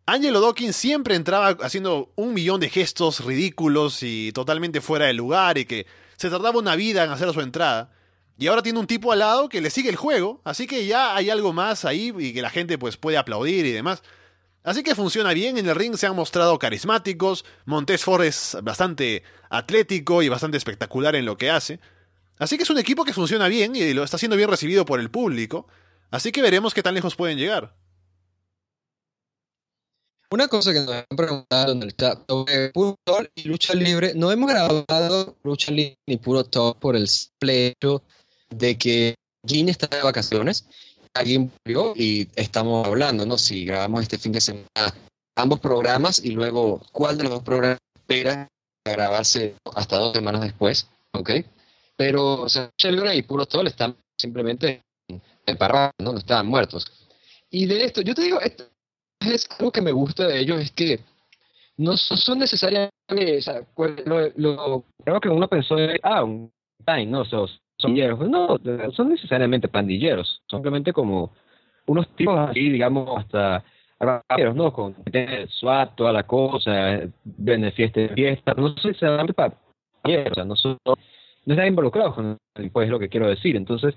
Angelo Dawkins siempre entraba haciendo un millón de gestos ridículos y totalmente fuera de lugar y que se tardaba una vida en hacer su entrada. Y ahora tiene un tipo al lado que le sigue el juego, así que ya hay algo más ahí y que la gente pues puede aplaudir y demás. Así que funciona bien, en el ring se han mostrado carismáticos, Montesford es bastante atlético y bastante espectacular en lo que hace. Así que es un equipo que funciona bien y lo está siendo bien recibido por el público. Así que veremos qué tan lejos pueden llegar. Una cosa que nos han preguntado en el chat sobre Puro Talk y Lucha Libre, no hemos grabado Lucha Libre ni Puro Talk por el simple hecho de que Gin está de vacaciones, alguien murió y estamos hablando, ¿no? Si grabamos este fin de semana ambos programas y luego cuál de los dos programas espera grabarse hasta dos semanas después, ¿ok? Pero, o sea, y Puro Talk están simplemente en parranda, ¿no? No estaban muertos. Y de esto, yo te digo, esto es algo que me gusta de ellos, es que no son necesariamente, o lo, creo que uno pensó, ah, un time, no, son, son no, son necesariamente pandilleros, simplemente como unos tipos así, digamos, hasta ¿no? Con SWAT, toda la cosa, ven fiesta fiesta, no sé si para o sea, no son, no están involucrados con pues lo que quiero decir. Entonces,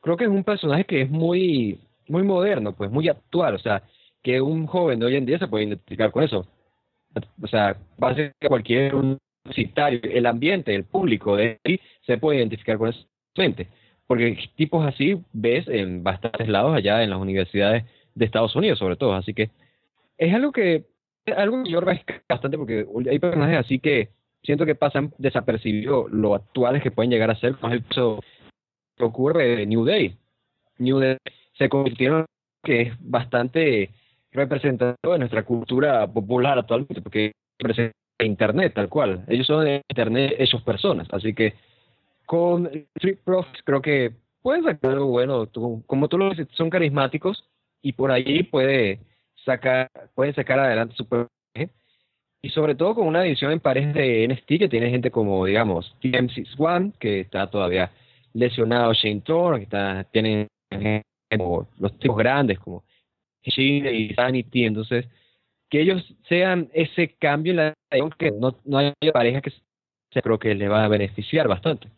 creo que es un personaje que es muy, muy moderno, pues muy actual, o sea, que un joven de hoy en día se puede identificar con eso. O sea, básicamente cualquier universitario, el ambiente, el público de ahí se puede identificar con eso. Porque tipos así ves en bastantes lados allá en las universidades de Estados Unidos, sobre todo. Así que es algo que, algo que yo bastante porque hay personajes así que siento que pasan desapercibidos lo actuales que pueden llegar a ser, como eso que ocurre de New Day. New Day se convirtieron que es bastante representativo de nuestra cultura popular actualmente, porque representa Internet tal cual. Ellos son de Internet, ellos personas. Así que con Street Profits creo que pueden sacar algo bueno. como tú lo dices, son carismáticos y por ahí puede sacar, pueden sacar adelante su personaje. Y sobre todo con una edición en parejas de NXT que tiene gente como, digamos, TM61, que está todavía lesionado, Shane Thorne, que está, tienen como los tipos grandes como Shine y Sanity, entonces que ellos sean ese cambio en la que no, no haya pareja que se creo que le va a beneficiar bastante.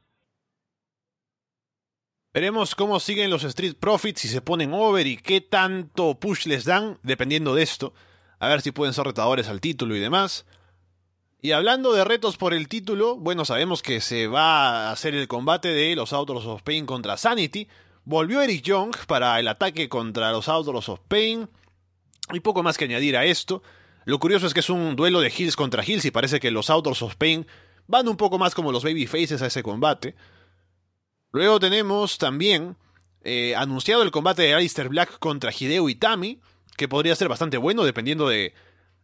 Veremos cómo siguen los Street Profits, si se ponen over y qué tanto push les dan, dependiendo de esto. A ver si pueden ser retadores al título y demás. Y hablando de retos por el título, bueno, sabemos que se va a hacer el combate de los Outlaws of Pain contra Sanity. Volvió Eric Young para el ataque contra los Outlaws of Pain. Y poco más que añadir a esto. Lo curioso es que es un duelo de Hills contra Hills y parece que los Outlaws of Pain van un poco más como los Babyfaces a ese combate. Luego tenemos también eh, anunciado el combate de Alistair Black contra Hideo Itami, que podría ser bastante bueno dependiendo de,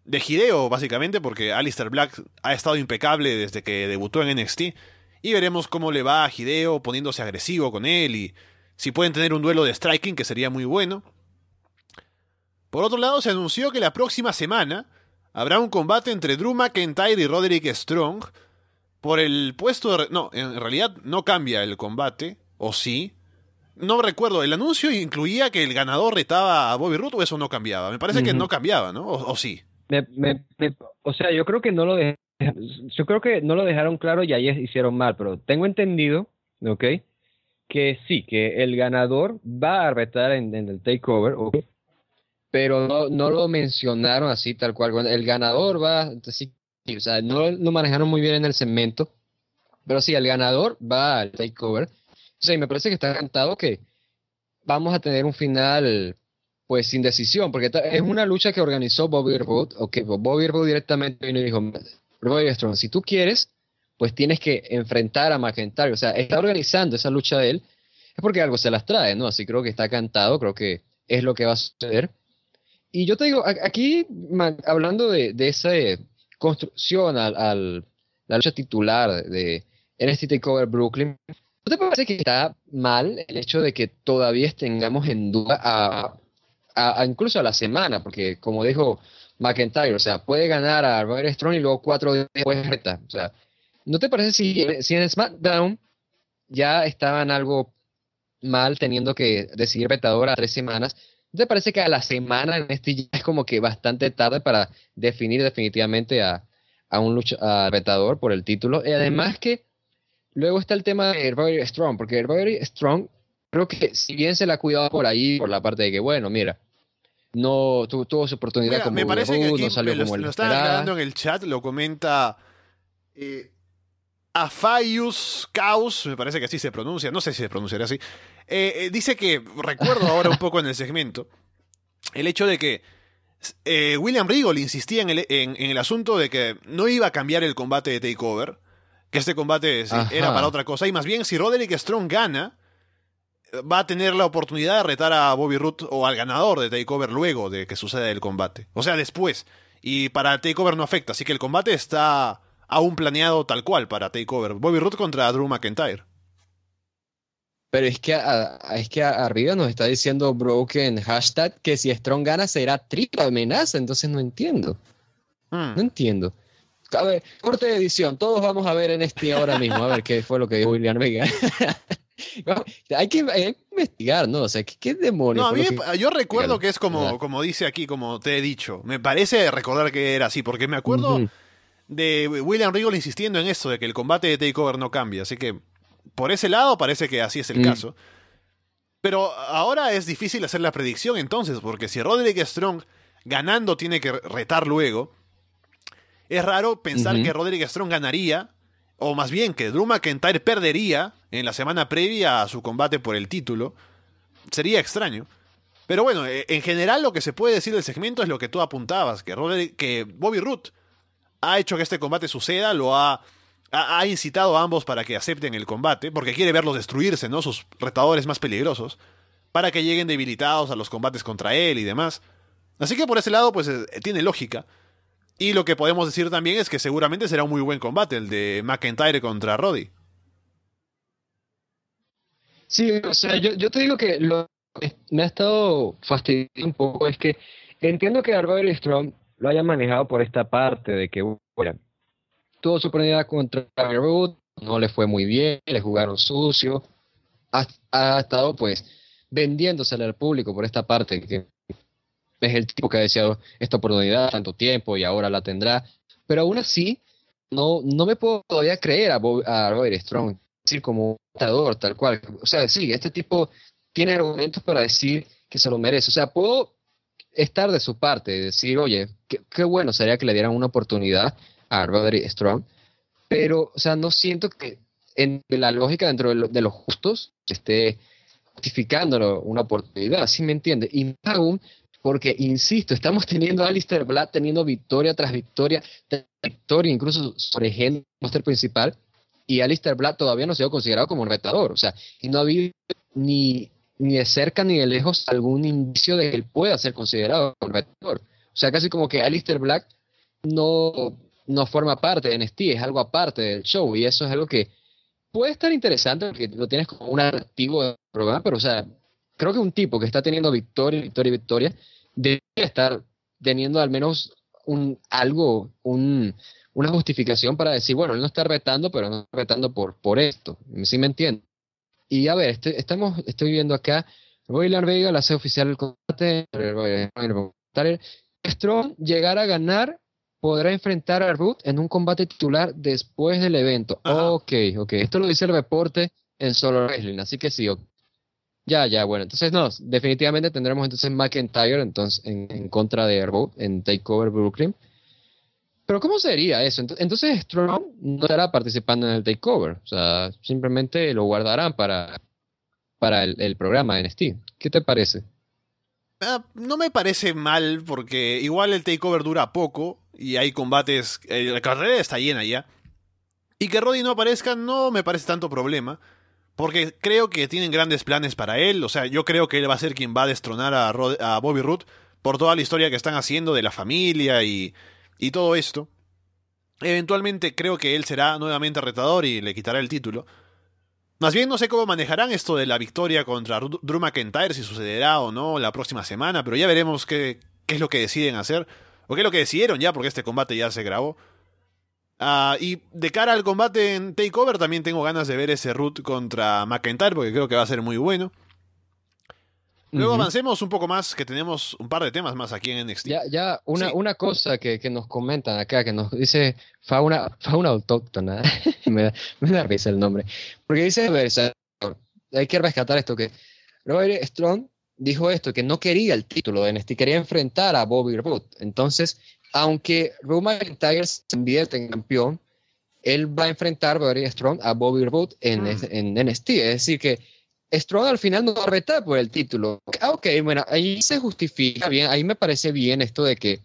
de Hideo, básicamente, porque Alistair Black ha estado impecable desde que debutó en NXT. Y veremos cómo le va a Hideo poniéndose agresivo con él y si pueden tener un duelo de striking, que sería muy bueno. Por otro lado, se anunció que la próxima semana habrá un combate entre Drew McIntyre y Roderick Strong por el puesto de... No, en realidad no cambia el combate, o sí. No recuerdo, el anuncio incluía que el ganador retaba a Bobby Roode o eso no cambiaba. Me parece que no cambiaba, ¿no? O, sí. o sea, yo creo que no lo yo creo que no lo dejaron claro y ahí hicieron mal, pero tengo entendido, ¿ok? Que sí, que el ganador va a retar en, el takeover, ¿ok? Pero no, no lo mencionaron así tal cual. El ganador va, así o sea, no manejaron muy bien en el segmento. Pero sí, el ganador va al takeover. Sí, me parece que está encantado que vamos a tener un final pues sin decisión, porque es una lucha que organizó Bobby Roode, o que Bobby Roode directamente vino y dijo, Bobby Strong, si tú quieres, pues tienes que enfrentar a McIntyre, o sea, está organizando esa lucha de él, es porque algo se las trae, ¿no? Así creo que está cantado, creo que es lo que va a suceder. Y yo te digo, aquí, hablando de, de ese construcción al, la lucha titular de NXT TakeOver Brooklyn, ¿no te parece que está mal el hecho de que todavía tengamos en duda a, incluso a la semana? Porque como dijo McIntyre, o sea, puede ganar a Robert Strong y luego cuatro días después reta. O sea, ¿no te parece si, si en SmackDown ya estaban algo mal teniendo que decidir retador a tres semanas? ¿Te parece que a la semana en este ya es como que bastante tarde para definir definitivamente a, un lucha, retador por el título? Y además que luego está el tema de Rory Strong, porque Rory Strong creo que si bien se la ha cuidado por ahí, por la parte de que, bueno, mira, no tuvo, su oportunidad como me parece que aquí no salió lo, como lo está en el chat, lo comenta eh, Afaius Caus, me parece que así se pronuncia, no sé si se pronunciaría así, eh, eh, dice que, recuerdo ahora un poco en el segmento, el hecho de que eh, William Regal insistía en el, en, el, asunto de que no iba a cambiar el combate de Takeover, que este combate era para otra cosa, y más bien si Roderick Strong gana, va a tener la oportunidad de retar a Bobby Root o al ganador de Takeover luego de que suceda el combate. O sea, después. Y para Takeover no afecta, así que el combate está aún planeado tal cual para Takeover. Bobby Root contra Drew McIntyre. Pero es que, es que arriba nos está diciendo Broken hashtag que si Strong gana será triple amenaza, entonces no entiendo. Hmm. No entiendo. A ver, corte de edición, todos vamos a ver en este ahora mismo, a ver qué fue lo que dijo William Vega. hay, que, investigar, ¿no? O sea, ¿qué, demonios? No, a mí yo recuerdo que es como, como dice aquí, como te he dicho. Me parece recordar que era así, porque me acuerdo de William Regal insistiendo en esto, de que el combate de Takeover no cambia. Así que por ese lado parece que así es el mm. caso. Pero ahora es difícil hacer la predicción entonces, porque si Roderick Strong ganando tiene que retar luego, es raro pensar que Roderick Strong ganaría, o más bien que Drew McIntyre perdería en la semana previa a su combate por el título. Sería extraño. Pero bueno, e, en general lo que se puede decir del segmento es lo que tú apuntabas, que, Roderick, que Bobby Root ha hecho que este combate suceda, lo ha, ha, incitado a ambos para que acepten el combate, porque quiere verlos destruirse, ¿no? Sus retadores más peligrosos, para que lleguen debilitados a los combates contra él y demás. Así que por ese lado, pues eh, tiene lógica. Y lo que podemos decir también es que seguramente será un muy buen combate el de McIntyre contra Roddy. Sí, o sea, yo, te digo que lo que me ha estado fastidiando un poco es que entiendo que Arbor Strong lo haya manejado por esta parte de que, bueno, tuvo su oportunidad contra Root, no le fue muy bien, le jugaron sucio, ha, estado pues vendiéndose al público por esta parte, que es el tipo que ha deseado esta oportunidad tanto tiempo y ahora la tendrá, pero aún así no, no me puedo todavía creer a, a Robert Strong, decir como un matador tal cual, o sea, sí, este tipo tiene argumentos para decir que se lo merece, o sea, puedo estar de su parte, decir, oye, qué, bueno sería que le dieran una oportunidad a Roderick Strong, pero, o sea, no siento que en la lógica dentro de, los justos esté justificándolo una oportunidad, ¿sí me entiende? Y aún porque, insisto, estamos teniendo a Alistair Black teniendo victoria tras victoria, victoria incluso sobre el máster principal, y Alistair Black todavía no se ha considerado como un retador, o sea, y no ha habido ni ni de cerca ni de lejos algún indicio de que él pueda ser considerado un retador. O sea, casi como que Alistair Black no, no forma parte de NXT, es algo aparte del show y eso es algo que puede estar interesante porque lo tienes como un atractivo de programa, pero o sea, creo que un tipo que está teniendo victoria, victoria, victoria, debe estar teniendo al menos un algo, un, una justificación para decir, bueno, él no está retando, pero no está retando por, por esto. ¿Sí me entiende? Y a ver, estoy, estamos, estoy viendo acá, Boiler Vega la hace oficial el combate, Strong llegar a ganar podrá enfrentar a Ruth en un combate titular después del evento. Ok, ok. Esto lo dice el reporte en Solo Wrestling, así que sí. Ya, ya, bueno. Entonces, no, definitivamente tendremos entonces McIntyre entonces, en, contra de Ruth en Takeover Brooklyn. Pero ¿cómo sería eso? Entonces Strong no estará participando en el takeover. O sea, simplemente lo guardarán para, para el, programa de NXT. ¿Qué te parece? Ah, no me parece mal porque igual el takeover dura poco y hay combates, eh, la carrera está llena ya. Y que Roddy no aparezca no me parece tanto problema, porque creo que tienen grandes planes para él, o sea, yo creo que él va a ser quien va a destronar a, Bobby Roode por toda la historia que están haciendo de la familia y, y todo esto, eventualmente creo que él será nuevamente retador y le quitará el título. Más bien no sé cómo manejarán esto de la victoria contra Drew McIntyre, si sucederá o no la próxima semana, pero ya veremos qué, qué es lo que deciden hacer, o qué es lo que decidieron ya, porque este combate ya se grabó. Ah, y de cara al combate en Takeover también tengo ganas de ver ese Root contra McIntyre, porque creo que va a ser muy bueno. Luego avancemos un poco más, que tenemos un par de temas más aquí en NXT. Ya, ya una, una cosa que, que, nos comentan acá, que nos dice fauna, fauna autóctona, me, da, me, da, risa el nombre, porque dice, hay que rescatar esto, que Robert Strong dijo esto, que no quería el título de NXT, quería enfrentar a Bobby Roode. Entonces, aunque Roman McIntyre se convierte en campeón, él va a enfrentar Robert Strong a Bobby Roode en, mm. en NXT, es decir que Strong al final no va a retar por el título. Ah, ok, bueno, ahí se justifica bien, ahí me parece bien esto de que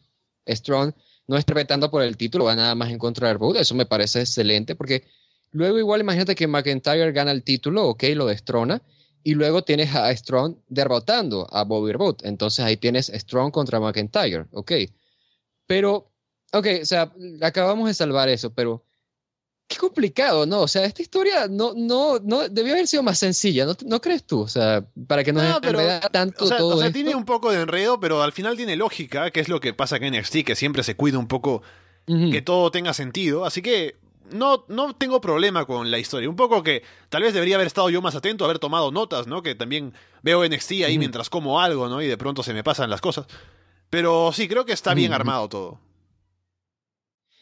Strong no esté retando por el título, va nada más en contra de Roode, eso me parece excelente, porque luego igual imagínate que McIntyre gana el título, ok, lo destrona, y luego tienes a Strong derrotando a Bobby Roode, entonces ahí tienes Strong contra McIntyre, ok. Pero, ok, o sea, acabamos de salvar eso, pero qué complicado, ¿no? O sea, esta historia no, no, no debió haber sido más sencilla, ¿no, no crees tú? O sea, para que no, No, pero, enredara tanto O sea, todo o sea, esto. tiene un poco de enredo, pero al final tiene lógica, que es lo que pasa en NXT, que siempre se cuida un poco que todo tenga sentido. Así que no, no tengo problema con la historia. Un poco que tal vez debería haber estado yo más atento, haber tomado notas, ¿no? Que también veo NXT ahí mientras como algo, ¿no? Y de pronto se me pasan las cosas. Pero sí, creo que está bien armado todo.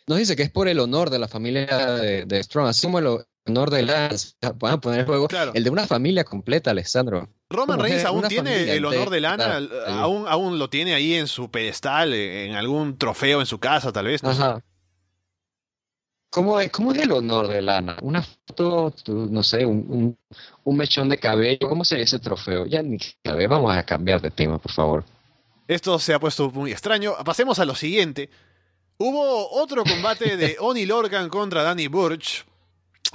Nos dice que es por el honor de la familia de, de Strong, así como el honor de Lance. Van a poner en juego Claro. el de una familia completa, Alessandro. Roman Reigns aún tiene el honor de Lana, aún, aún lo tiene ahí en su pedestal, en algún trofeo en su casa, tal vez. no sé. ¿Cómo es, ¿Cómo es el honor de Lana? Una foto, no sé, un, un, un mechón de cabello. ¿Cómo sería ese trofeo? Ya ni sabe. Vamos a cambiar de tema, por favor. Esto se ha puesto muy extraño. Pasemos a lo siguiente. Hubo otro combate de Oni Lorcan contra Danny Burch.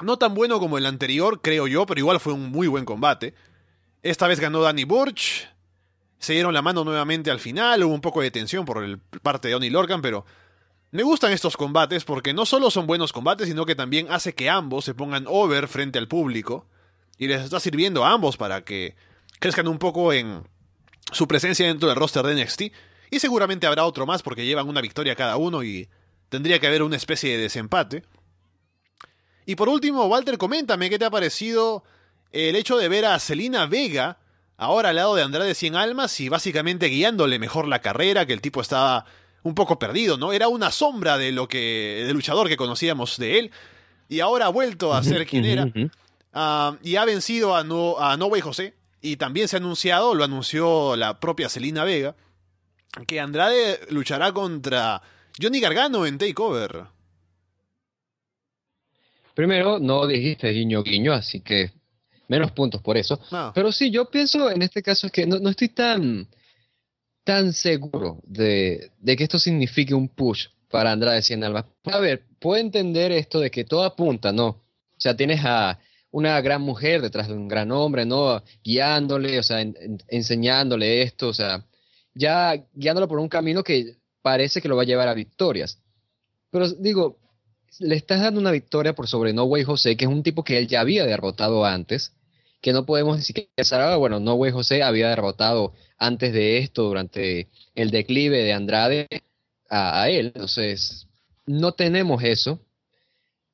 No tan bueno como el anterior, creo yo, pero igual fue un muy buen combate. Esta vez ganó Danny Burch. Se dieron la mano nuevamente al final. Hubo un poco de tensión por el parte de Oni Lorcan, pero me gustan estos combates porque no solo son buenos combates, sino que también hace que ambos se pongan over frente al público. Y les está sirviendo a ambos para que crezcan un poco en su presencia dentro del roster de NXT. Y seguramente habrá otro más porque llevan una victoria cada uno y tendría que haber una especie de desempate. Y por último, Walter, coméntame qué te ha parecido el hecho de ver a Selina Vega ahora al lado de Andrade Cien Almas y básicamente guiándole mejor la carrera, que el tipo estaba un poco perdido, ¿no? Era una sombra de lo que del luchador que conocíamos de él y ahora ha vuelto a ser quien era. Ah, y ha vencido a No, a Way José. Y también se ha anunciado, lo anunció la propia Selina Vega, que Andrade luchará contra Johnny Gargano en Takeover. Primero, no dijiste guiño guiño, así que menos puntos por eso. Pero sí, yo pienso en este caso es que no, no estoy tan, tan seguro de, que esto signifique un push para Andrade Cien Almas. A ver, puedo entender esto de que todo apunta, ¿no? O sea, tienes a una gran mujer detrás de un gran hombre, ¿no? Guiándole, o sea, en- en- enseñándole esto, o sea, ya guiándolo por un camino que parece que lo va a llevar a victorias. Pero digo, le estás dando una victoria por sobre No Way José, que es un tipo que él ya había derrotado antes, que no podemos decir que ah, bueno, No Way José había derrotado antes de esto, durante el declive de Andrade a, a él. Entonces, no tenemos eso.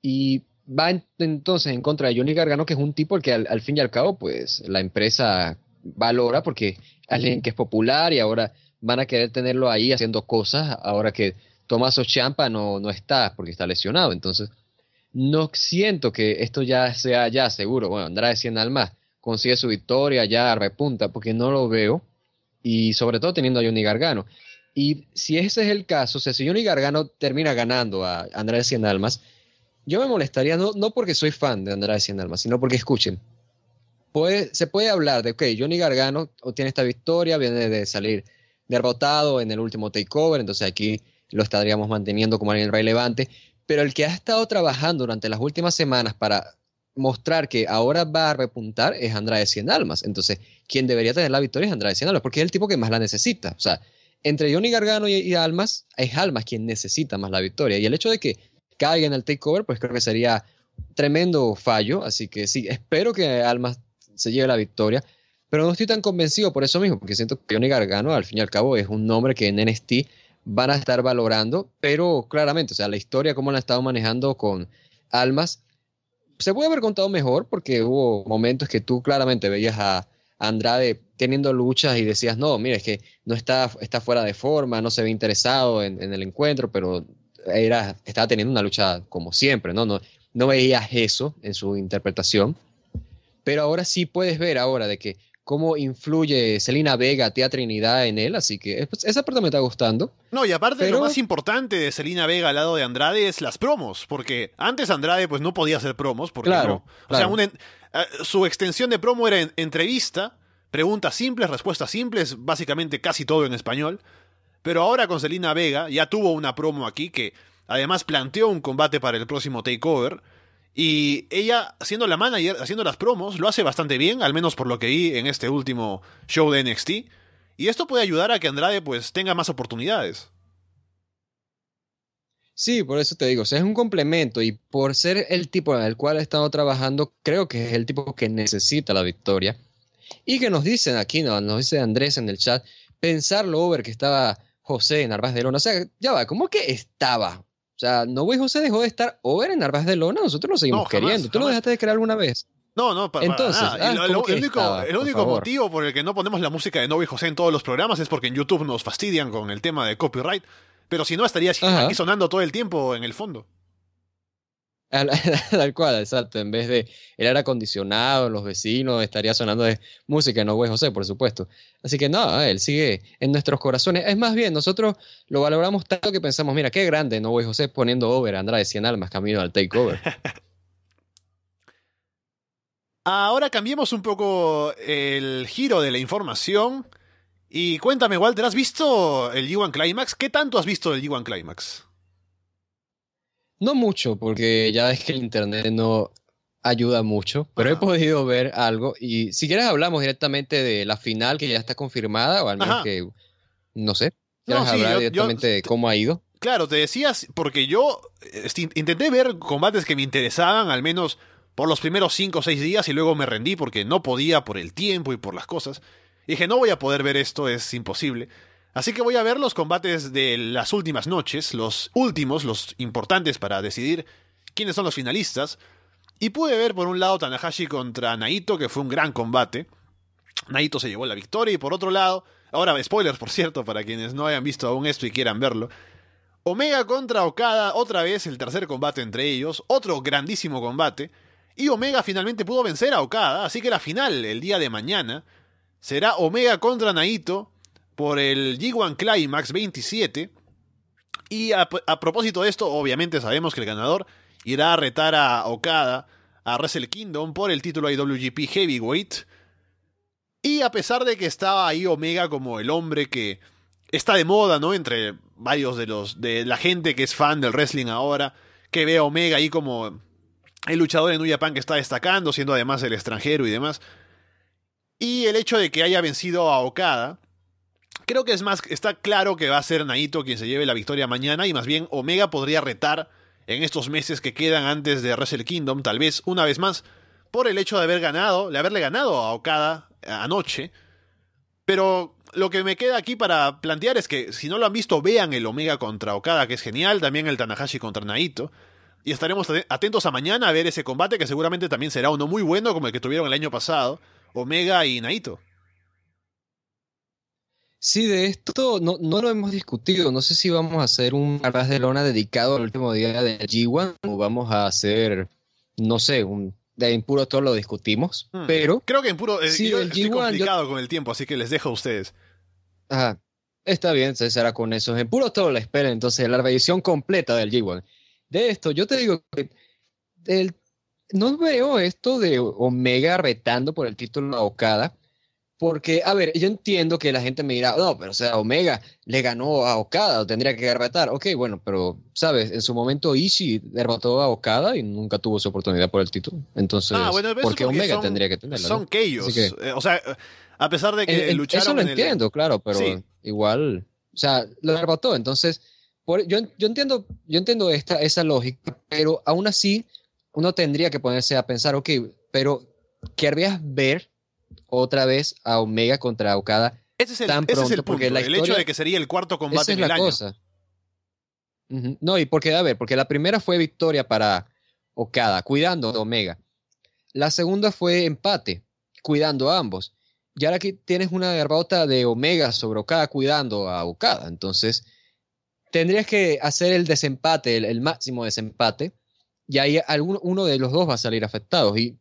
Y va en- entonces en contra de Johnny Gargano, que es un tipo al que al, al fin y al cabo, pues la empresa valora porque alguien que es popular y ahora van a querer tenerlo ahí haciendo cosas, ahora que Tomaso Champa no, no está porque está lesionado. Entonces, no siento que esto ya sea ya seguro. Bueno, Andrade 100 almas consigue su victoria, ya repunta, porque no lo veo. Y sobre todo teniendo a Johnny Gargano. Y si ese es el caso, o sea, si Johnny Gargano termina ganando a Andrade 100 almas, yo me molestaría, no, no porque soy fan de Andrade 100 almas, sino porque escuchen. Puede, se puede hablar de, ok, Johnny Gargano obtiene esta victoria, viene de salir derrotado en el último takeover, entonces aquí lo estaríamos manteniendo como alguien relevante, pero el que ha estado trabajando durante las últimas semanas para mostrar que ahora va a repuntar es Andrade 100 Almas. Entonces, quien debería tener la victoria es Andrade 100 Almas, porque es el tipo que más la necesita. O sea, entre Johnny Gargano y, Almas, es Almas quien necesita más la victoria. Y el hecho de que caiga en el takeover, pues creo que sería tremendo fallo. Así que sí, espero que Almas se lleve la victoria. Pero no estoy tan convencido por eso mismo, porque siento que Johnny Gargano, al fin y al cabo, es un nombre que en NXT van a estar valorando, pero claramente, o sea, la historia, cómo la han estado manejando con Almas, se puede haber contado mejor, porque hubo momentos que tú claramente veías a Andrade teniendo luchas y decías, no, mira, es que no está, está fuera de forma, no se ve interesado en, en el encuentro, pero era, estaba teniendo una lucha como siempre, ¿no? No, no veías eso en su interpretación. Pero ahora sí puedes ver ahora de que cómo influye Selina Vega, Tía Trinidad en él, así que pues, esa parte me está gustando. No, y aparte Pero- lo más importante de Selina Vega al lado de Andrade es las promos, porque antes Andrade pues no podía hacer promos, porque Claro, no. O claro. sea, una eh, su extensión de promo era en- entrevista, preguntas simples, respuestas simples, básicamente casi todo en español. Pero ahora con Selina Vega ya tuvo una promo aquí que además planteó un combate para el próximo Takeover. Y ella, siendo la manager, haciendo las promos, lo hace bastante bien, al menos por lo que vi en este último show de NXT. Y esto puede ayudar a que Andrade pues tenga más oportunidades. Sí, por eso te digo, o sea, es un complemento y por ser el tipo el cual he estado trabajando, creo que es el tipo que necesita la victoria. Y que nos dicen aquí, ¿no? nos dice Andrés en el chat, pensar lo over que estaba José Arbaz de Lona. O sea, ya va, ¿cómo que estaba? O sea, no güey, José dejó de estar over en Arbaz de Lona, nosotros lo seguimos No, jamás, queriendo. ¿Tú lo dejaste de creer alguna vez? No, no, para, para Entonces, nada. Y ah, lo- ¿cómo lo- que el único, estaba? el Por único favor. motivo por el que no ponemos la música de Novi José en todos los programas es porque en YouTube nos fastidian con el tema de copyright. Pero si no, estaría Ajá. aquí sonando todo el tiempo en el fondo. Al- Tal cual, exacto. En vez de el aire acondicionado, los vecinos, estaría sonando de música, no güey José, por supuesto. Así que no, él sigue en nuestros corazones. Es más bien, nosotros lo valoramos tanto que pensamos, mira, qué grande, no güey José poniendo over a Andrade 100 almas camino al takeover. Ahora cambiemos un poco el giro de la información. Y cuéntame, Walter, ¿has visto el G1 Climax? ¿Qué tanto has visto del G1 Climax? No mucho, porque ya ves que el internet no ayuda mucho, pero he podido ver algo. Y si quieres hablamos directamente de la final que ya está confirmada, o al menos Ajá. que, no sé, No, quieres sí, hablar yo- yo- directamente de cómo ha ido. Claro, te decías, porque yo este, intenté ver combates que me interesaban, al menos por los primeros 5 o 6 días, y luego me rendí porque no podía por el tiempo y por las cosas. Y dije, no voy a poder ver esto, es imposible. Así que voy a ver los combates de las últimas noches, los últimos, los importantes para decidir quiénes son los finalistas. Y pude ver por un lado Tanahashi contra Naito, que fue un gran combate. Naito se llevó la victoria y por otro lado, ahora spoilers por cierto, para quienes no hayan visto aún esto y quieran verlo. Omega contra Okada, otra vez el tercer combate entre ellos, otro grandísimo combate. Y Omega finalmente pudo vencer a Okada, así que la final, el día de mañana, será Omega contra Naito por el G1 Climax 27. Y a, a propósito de esto, obviamente sabemos que el ganador irá a retar a Okada a Wrestle Kingdom por el título IWGP Heavyweight. Y a pesar de que estaba ahí Omega como el hombre que está de moda, ¿no? Entre varios de los de la gente que es fan del wrestling ahora, que ve a Omega ahí como el luchador en New que está destacando, siendo además el extranjero y demás. Y el hecho de que haya vencido a Okada, creo que es más está claro que va a ser Naito quien se lleve la victoria mañana y más bien Omega podría retar en estos meses que quedan antes de Wrestle Kingdom, tal vez una vez más por el hecho de haber ganado, de haberle ganado a Okada anoche. Pero lo que me queda aquí para plantear es que si no lo han visto, vean el Omega contra Okada, que es genial, también el Tanahashi contra Naito. Y estaremos atentos a mañana a ver ese combate, que seguramente también será uno muy bueno como el que tuvieron el año pasado, Omega y Naito. Sí, de esto no, no lo hemos discutido. No sé si vamos a hacer un arras de lona dedicado al último día del G1 o vamos a hacer, no sé, un de impuro todo lo discutimos. Hmm. Pero Creo que en puro. eh, Sí, yo el estoy G1 yo- complicado con el tiempo, así que les dejo a ustedes. Ajá. Está bien, se será con eso. En puro todo la espera, entonces, la revisión completa del G1. De esto, yo te digo que el- no veo esto de Omega retando por el título a Okada, porque, a ver, yo entiendo que la gente me dirá, no, pero o sea, Omega le ganó a Okada, tendría que retar. Ok, bueno, pero, ¿sabes? En su momento Ishii derrotó a Okada y nunca tuvo su oportunidad por el título. Entonces, Ah, bueno, ¿por qué Omega son- tendría que tenerlo? Son Keyos. Así que- Eh, o sea, a pesar de que En- lucharon. Eso lo en el- entiendo, claro, pero Sí. igual, o sea, lo derrotó. Entonces, por- yo, yo entiendo, yo entiendo esta, esa lógica, pero aún así uno tendría que ponerse a pensar, ok, pero querrías ver otra vez a Omega contra Okada. Ese es el, tan ese es el pronto, porque punto. la el historia- hecho de que sería el cuarto combate Esa es en el la año. cosa. No, y porque, a ver, porque la primera fue victoria para Okada, cuidando a Omega. La segunda fue empate, cuidando a ambos. Y ahora aquí tienes una derrota de Omega sobre Okada, cuidando a Okada. Entonces, tendrías que hacer el desempate, el, el máximo desempate, y ahí alguno, uno de los dos va a salir afectado. Y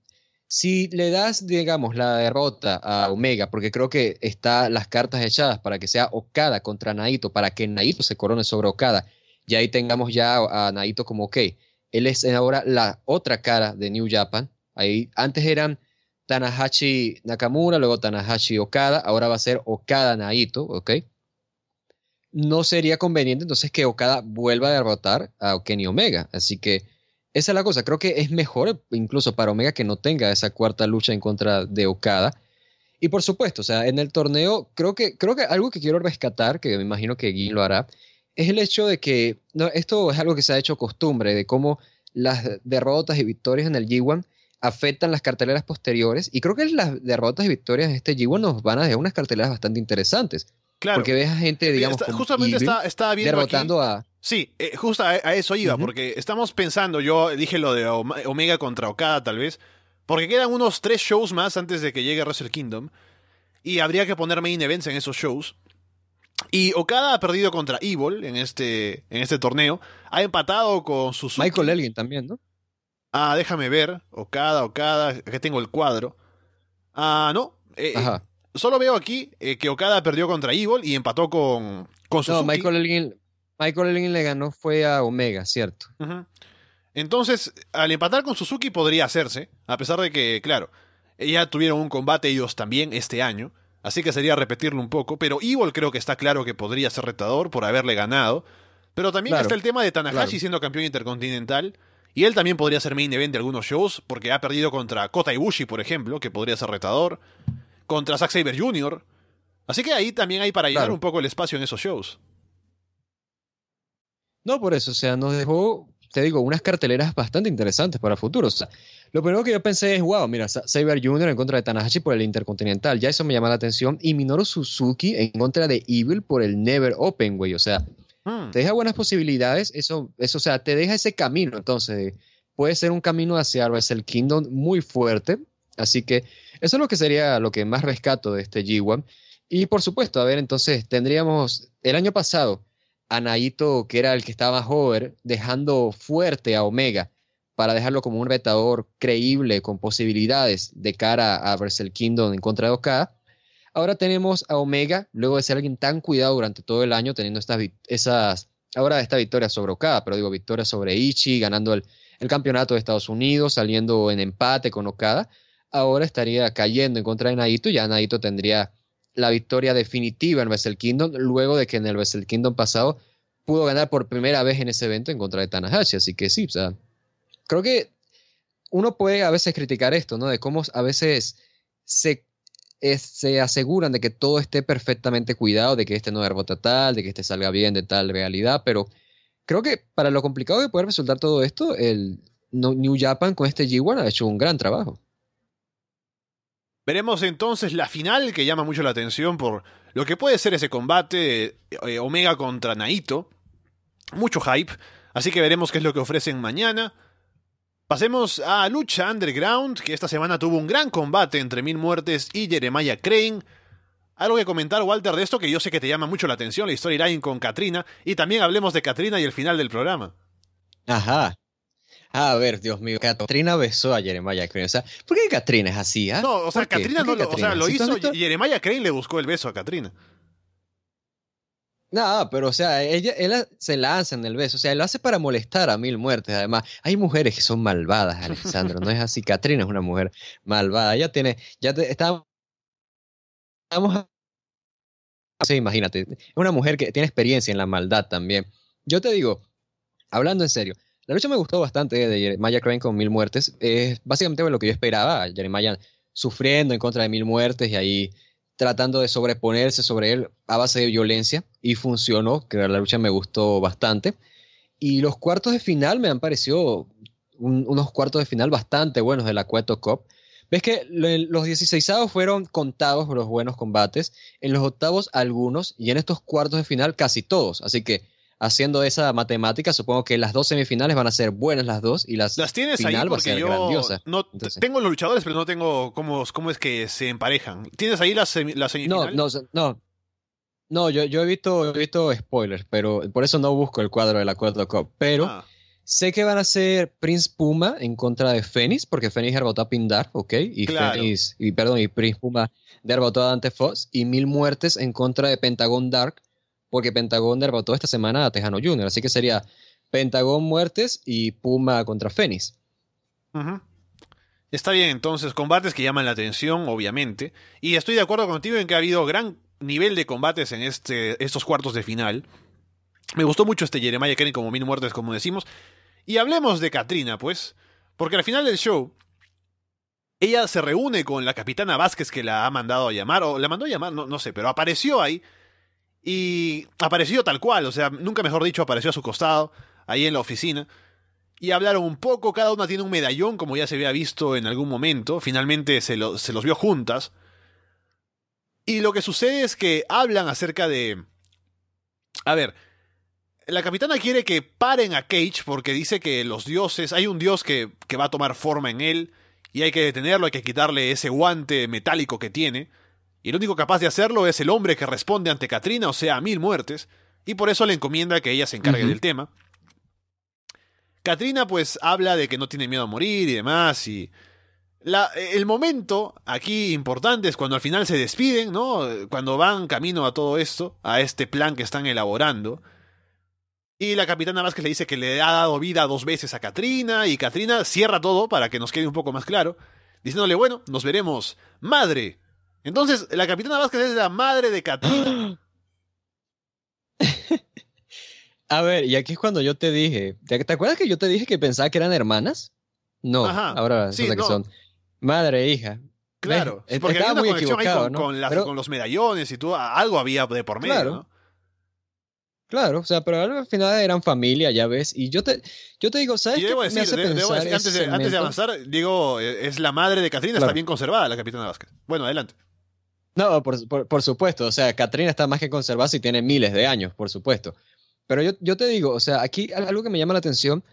si le das, digamos, la derrota a Omega, porque creo que está las cartas echadas para que sea Okada contra Naito, para que Naito se corone sobre Okada, y ahí tengamos ya a Naito como, ok, él es ahora la otra cara de New Japan. Ahí antes eran Tanahashi Nakamura, luego Tanahashi Okada, ahora va a ser Okada Naito, ¿ok? No sería conveniente entonces que Okada vuelva a derrotar a Kenny Omega, así que esa es la cosa, creo que es mejor incluso para Omega que no tenga esa cuarta lucha en contra de Okada. Y por supuesto, o sea, en el torneo, creo que, creo que algo que quiero rescatar, que me imagino que Gui lo hará, es el hecho de que no, esto es algo que se ha hecho costumbre, de cómo las derrotas y victorias en el G1 afectan las carteleras posteriores. Y creo que las derrotas y victorias en este G1 nos van a dejar unas carteleras bastante interesantes. Claro. Porque ves a gente, digamos, Está- justamente está, estaba viendo aquí- derrotando a... Sí, eh, justo a, a eso iba, porque estamos pensando, yo dije lo de Omega contra Okada tal vez, porque quedan unos tres shows más antes de que llegue Wrestle Kingdom, y habría que poner main events en esos shows. Y Okada ha perdido contra Evil en este, en este torneo, ha empatado con Suzuki. Michael Elgin también, ¿no? Ah, déjame ver, Okada, Okada, aquí tengo el cuadro. Ah, no, eh, eh, Ajá. solo veo aquí eh, que Okada perdió contra Evil y empató con, con Suzuki. No, Michael Elgin, Michael Elgin le ganó fue a Omega, ¿cierto? Entonces, al empatar con Suzuki podría hacerse, a pesar de que, claro, ya tuvieron un combate ellos también este año, así que sería repetirlo un poco, pero Evil creo que está claro que podría ser retador por haberle ganado, pero también Claro, está el tema de Tanahashi claro. siendo campeón intercontinental, y él también podría ser main event de algunos shows, porque ha perdido contra Kota Ibushi, por ejemplo, que podría ser retador, contra Zack Saber Jr., así que ahí también hay para llenar Claro. un poco el espacio en esos shows. No, por eso, o sea, nos dejó, te digo, unas carteleras bastante interesantes para futuro. O sea, lo primero que yo pensé es, wow, mira, Sa- Saber Jr. en contra de Tanahashi por el Intercontinental, ya eso me llama la atención. Y Minoru Suzuki en contra de Evil por el Never Open, güey. O sea, Hmm. te deja buenas posibilidades, eso, eso, o sea, te deja ese camino. Entonces, puede ser un camino hacia Wrestle Kingdom muy fuerte. Así que eso es lo que sería lo que más rescato de este G1. Y por supuesto, a ver, entonces tendríamos el año pasado a Naito, que era el que estaba más over, dejando fuerte a Omega para dejarlo como un retador creíble con posibilidades de cara a Wrestle Kingdom en contra de Okada. Ahora tenemos a Omega, luego de ser alguien tan cuidado durante todo el año, teniendo estas, esas, ahora esta victoria sobre Okada, pero digo victoria sobre Ichi, ganando el, campeonato de Estados Unidos, saliendo en empate con Okada, ahora estaría cayendo en contra de Naito y ya Naito tendría la victoria definitiva en Wrestle Kingdom, luego de que en el Wrestle Kingdom pasado pudo ganar por primera vez en ese evento en contra de Tanahashi, así que sí, o sea, creo que uno puede a veces criticar esto, ¿no? De cómo a veces se, se aseguran de que todo esté perfectamente cuidado, de que este no rebota tal, de que este salga bien de tal realidad, pero creo que para lo complicado que puede resultar todo esto, el New Japan con este G1 ha hecho un gran trabajo. Veremos entonces la final que llama mucho la atención por lo que puede ser ese combate eh, Omega contra Naito. Mucho hype, así que veremos qué es lo que ofrecen mañana. Pasemos a Lucha Underground, que esta semana tuvo un gran combate entre Mil Muertes y Jeremiah Crane. Algo que comentar, Walter, de esto que yo sé que te llama mucho la atención, la storyline con Katrina, y también hablemos de Katrina y el final del programa. Ajá. A ver, Dios mío, Katrina besó a Jeremiah Crane. O sea, ¿por qué Katrina es así? ah? No, o sea. Katrina ¿Por no lo, o sea, lo ¿Sí hizo? Jeremiah Crane le buscó el beso a Katrina. No, pero o sea, ella, él se lanza en el beso, o sea, él lo hace para molestar a mil muertes. Además, hay mujeres que son malvadas, Alexandro, no es así. Katrina es una mujer malvada. Ella tiene, ya te, está, estamos, a- sí, imagínate, es una mujer que tiene experiencia en la maldad también. Yo te digo, hablando en serio, la lucha me gustó bastante de Jeremiah Crane con mil muertes. Es básicamente lo que yo esperaba, Jeremiah sufriendo en contra de mil muertes y ahí tratando de sobreponerse sobre él a base de violencia y funcionó, que la lucha me gustó bastante. Y los cuartos de final me han parecido un- unos cuartos de final bastante buenos de la Cueto Cup. Ves que lo- los 16 fueron contados los buenos combates, en los octavos algunos y en estos cuartos de final casi todos. Así que haciendo esa matemática, supongo que las dos semifinales van a ser buenas las dos y las, Las tienes ahí final va a porque ser yo grandiosa. no Entonces- tengo los luchadores, pero no tengo cómo, cómo es que se emparejan. ¿Tienes ahí la, semi- la No, no, no. No, yo, yo he visto, he visto spoilers, pero por eso no busco el cuadro de la Cuarta Cup. Pero Ah, sé que van a ser Prince Puma en contra de Fénix, porque Fénix derrotó a Pindar, ¿ok? Y Claro. Fénix, y perdón, y Prince Puma derrotó a Dante Fox. Y Mil Muertes en contra de Pentagon Dark, porque Pentagon derrotó esta semana a Tejano Jr. Así que sería Pentagon Muertes y Puma contra Fénix. Está bien, entonces, combates que llaman la atención, obviamente. Y estoy de acuerdo contigo en que ha habido gran nivel de combates en este, estos cuartos de final. Me gustó mucho este Jeremiah Kennedy como mil muertes, como decimos. Y hablemos de Katrina, pues. Porque al final del show, ella se reúne con la capitana Vázquez que la ha mandado a llamar, o la mandó a llamar, no sé, pero apareció ahí. Y apareció tal cual, o sea, nunca mejor dicho, apareció a su costado, ahí en la oficina. Y hablaron un poco, cada una tiene un medallón, como ya se había visto en algún momento. Finalmente se, se los vio juntas. Y lo que sucede es que hablan acerca de... A ver, la capitana quiere que paren a Cage porque dice que los dioses, hay un dios que, que, va a tomar forma en él y hay que detenerlo, hay que quitarle ese guante metálico que tiene. Y el único capaz de hacerlo es el hombre que responde ante Katrina, o sea, a mil muertes, y por eso le encomienda que ella se encargue del tema. Katrina pues habla de que no tiene miedo a morir y demás, y la, el momento aquí importante es cuando al final se despiden, ¿no? Cuando van camino a todo esto, a este plan que están elaborando. Y la capitana Vázquez le dice que le ha dado vida dos veces a Katrina, y Katrina cierra todo para que nos quede un poco más claro, diciéndole, bueno, nos veremos, madre. Entonces, la capitana Vázquez es la madre de Katrina. a ver, y aquí es cuando yo te dije, ¿te, acuerdas que yo te dije que pensaba que eran hermanas? No, ahora sí, que son madre e hija. Claro, porque había una conexión ahí con, con, los medallones y todo, algo había de por medio, claro. ¿no? Claro, o sea, pero al final eran familia, ya ves. Y yo te, yo te digo, ¿sabes qué me hace pensar antes, de, antes, de, avanzar, digo, eh, es la madre de Catrina, está bien conservada, la capitana Vázquez. Bueno, adelante. No, por, por, supuesto, o sea, Catrina está más que conservada y tiene miles de años, por supuesto. Pero yo, yo te digo, o sea, aquí algo que me llama la atención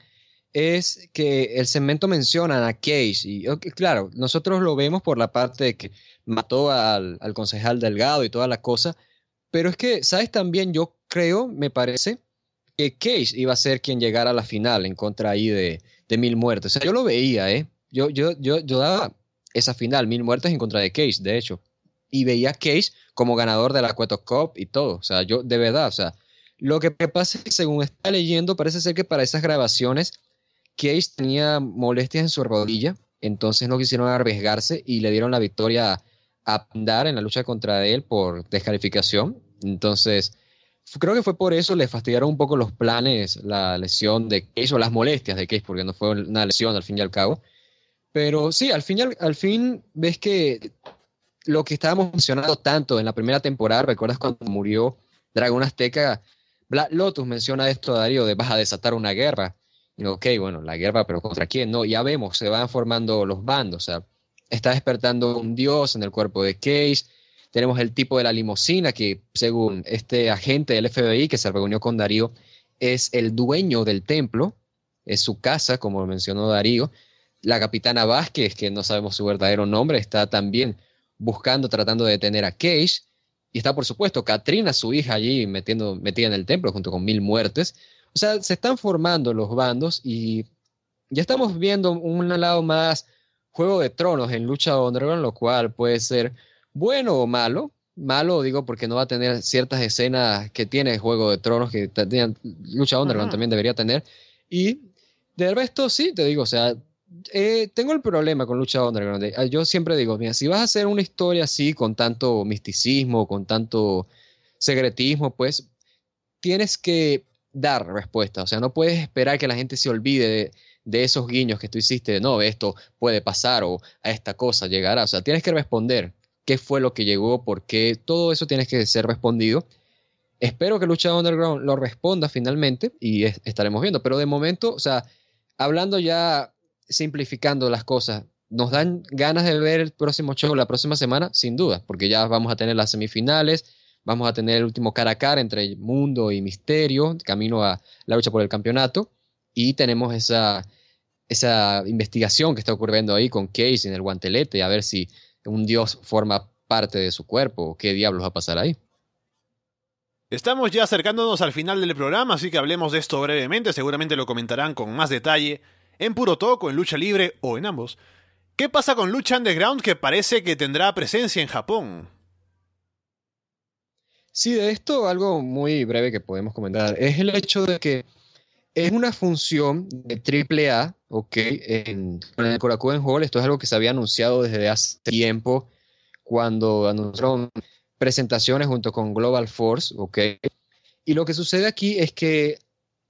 es que el segmento menciona a Case y claro, nosotros lo vemos por la parte de que mató al, concejal Delgado y toda la cosa, pero es que, ¿sabes? También yo creo, me parece, que Case iba a ser quien llegara a la final en contra ahí de, Mil Muertes. O sea, yo lo veía, ¿eh? Yo, yo, yo, yo daba esa final, Mil Muertes en contra de Case, de hecho. Y veía a Case como ganador de la Cueto Cup y todo. O sea, yo, de verdad, o sea, lo que pasa es que según está leyendo, parece ser que para esas grabaciones Case tenía molestias en su rodilla, entonces no quisieron arriesgarse y le dieron la victoria a Pandar en la lucha contra él por descalificación. Entonces, creo que fue por eso le fastidiaron un poco los planes, la lesión de Case o las molestias de Case, porque no fue una lesión al fin y al cabo. Pero sí, al fin, al, fin ves que lo que estábamos mencionando tanto en la primera temporada, ¿recuerdas cuando murió Dragón Azteca? Black Lotus menciona esto, Darío, de vas a desatar una guerra ok, bueno, la guerra, pero ¿contra quién? No, ya vemos, se van formando los bandos, o sea, está despertando un dios en el cuerpo de Case, tenemos el tipo de la limusina que, según este agente del FBI que se reunió con Darío, es el dueño del templo, es su casa, como mencionó Darío. La capitana Vázquez, que no sabemos su verdadero nombre, está también buscando, tratando de detener a Case. Y está, por supuesto, Katrina, su hija, allí metiendo, metida en el templo junto con mil muertes. O sea, se están formando los bandos y ya estamos viendo un lado más Juego de Tronos en Lucha Underground, lo cual puede ser bueno o malo. Malo, digo, porque no va a tener ciertas escenas que tiene Juego de Tronos, que Lucha Underground también debería tener. Y de resto, sí, te digo, o sea, eh, tengo el problema con Lucha Underground. Ah, yo siempre digo, mira, si vas a hacer una historia así, con tanto misticismo, con tanto secretismo, pues tienes que dar respuesta. O sea, no puedes esperar que la gente se olvide de, esos guiños que tú hiciste, no, esto puede pasar o a esta cosa llegará. O sea, tienes que responder qué fue lo que llegó, porque todo eso tienes que ser respondido. Espero que Lucha Underground lo responda finalmente y estaremos viendo. Pero de momento, o sea, hablando ya, simplificando las cosas, ¿nos dan ganas de ver el próximo show la próxima semana? Sin duda, porque ya vamos a tener las semifinales Vamos a tener el último cara a cara entre Mundo y Misterio, camino a la lucha por el campeonato. Y tenemos esa, esa investigación que está ocurriendo ahí con Case en el guantelete, a ver si un dios forma parte de su cuerpo o qué diablos va a pasar ahí. Estamos ya acercándonos al final del programa, así que hablemos de esto brevemente. Seguramente lo comentarán con más detalle en Puro Toco, en Lucha Libre o en ambos. ¿Qué pasa con Lucha Underground que parece que tendrá presencia en Japón? Sí, de esto algo muy breve que podemos comentar es el hecho de que es una función de AAA, ok, en, el Korakuen Hall. Esto es algo que se había anunciado desde hace tiempo cuando anunciaron presentaciones junto con Global Force, ok. Y lo que sucede aquí es que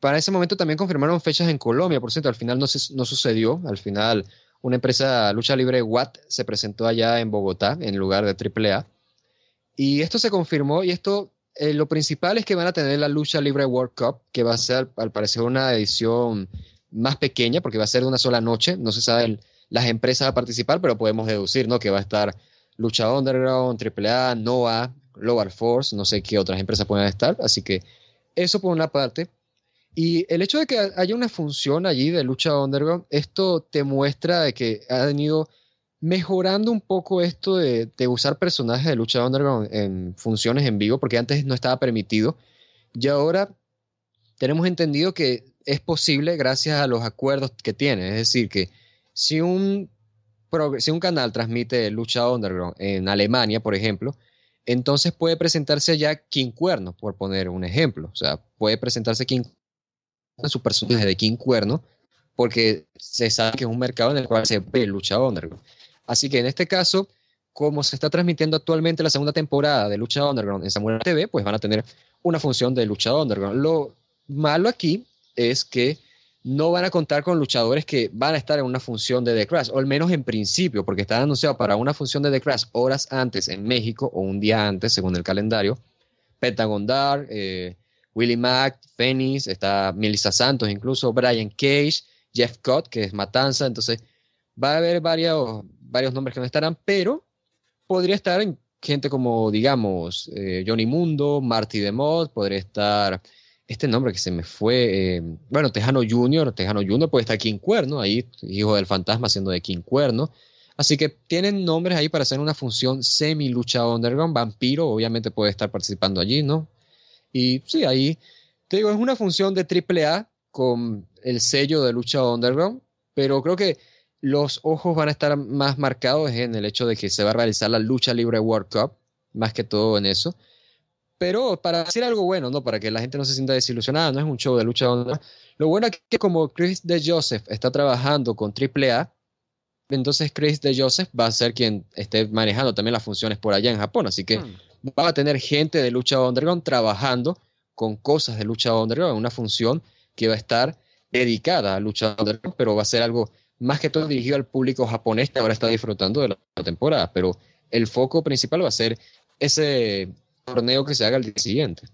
para ese momento también confirmaron fechas en Colombia, por cierto, al final no, sucedió, al final una empresa lucha libre Watt se presentó allá en Bogotá en lugar de AAA y esto se confirmó y esto eh, lo principal es que van a tener la lucha libre World Cup, que va a ser al parecer una edición más pequeña, porque va a ser de una sola noche. No se saben las empresas a participar, pero podemos deducir ¿no? que va a estar Lucha Underground, AAA, NOAH, Global Force, no sé qué otras empresas pueden estar. Así que eso por una parte. Y el hecho de que haya una función allí de lucha underground, esto te muestra de que han ido mejorando un poco esto de, usar personajes de lucha underground en funciones en vivo, porque antes no estaba permitido. Y ahora tenemos entendido que es posible gracias a los acuerdos que tiene. Es decir, que si un, si un canal transmite lucha underground en Alemania, por ejemplo, entonces puede presentarse allá King Cuerno, por poner un ejemplo. O sea, puede presentarse King su personaje de King Cuerno, porque se sabe que es un mercado en el cual se ve lucha underground. Así que en este caso, como se está transmitiendo actualmente la segunda temporada de Lucha Underground en Samurai TV, pues van a tener una función de Lucha Underground. Lo malo aquí es que no van a contar con luchadores que van a estar en una función de The Crash, o al menos en principio, porque está anunciado para una función de The Crash horas antes en México o un día antes, según el calendario. Pentagon Dark, eh, Willie Mack, Phoenix, está Melissa Santos, incluso Brian Cage, Jeff Cott, que es Matanza. Entonces, va a haber varios, varios nombres que no estarán, pero podría estar en gente como, digamos, eh, Johnny Mundo, Marty DeMott, podría estar este nombre que se me fue, eh, bueno, Tejano Junior, Tejano Junior puede estar King Cuerno, ahí, hijo del fantasma siendo de King Cuerno. Así que tienen nombres ahí para hacer una función semi-lucha underground. Vampiro, obviamente, puede estar participando allí, ¿no? Y sí, ahí, te digo, es una función de AAA con el sello de lucha underground, pero creo que los ojos van a estar más marcados en el hecho de que se va a realizar la lucha libre World Cup, más que todo en eso pero para hacer algo bueno, ¿no? Para que la gente no se sienta desilusionada, no es un show de lucha Lo bueno es que como Chris de Joseph está trabajando con AAA, entonces Chris de Joseph va a ser quien esté manejando también las funciones por allá en Japón, así que hmm. Va a tener gente de lucha underground trabajando con cosas de lucha underground, una función que va a estar dedicada a lucha underground, pero va a ser algo más que todo dirigido al público japonés que ahora está disfrutando de la temporada, pero el foco principal va a ser ese torneo que se haga el día siguiente.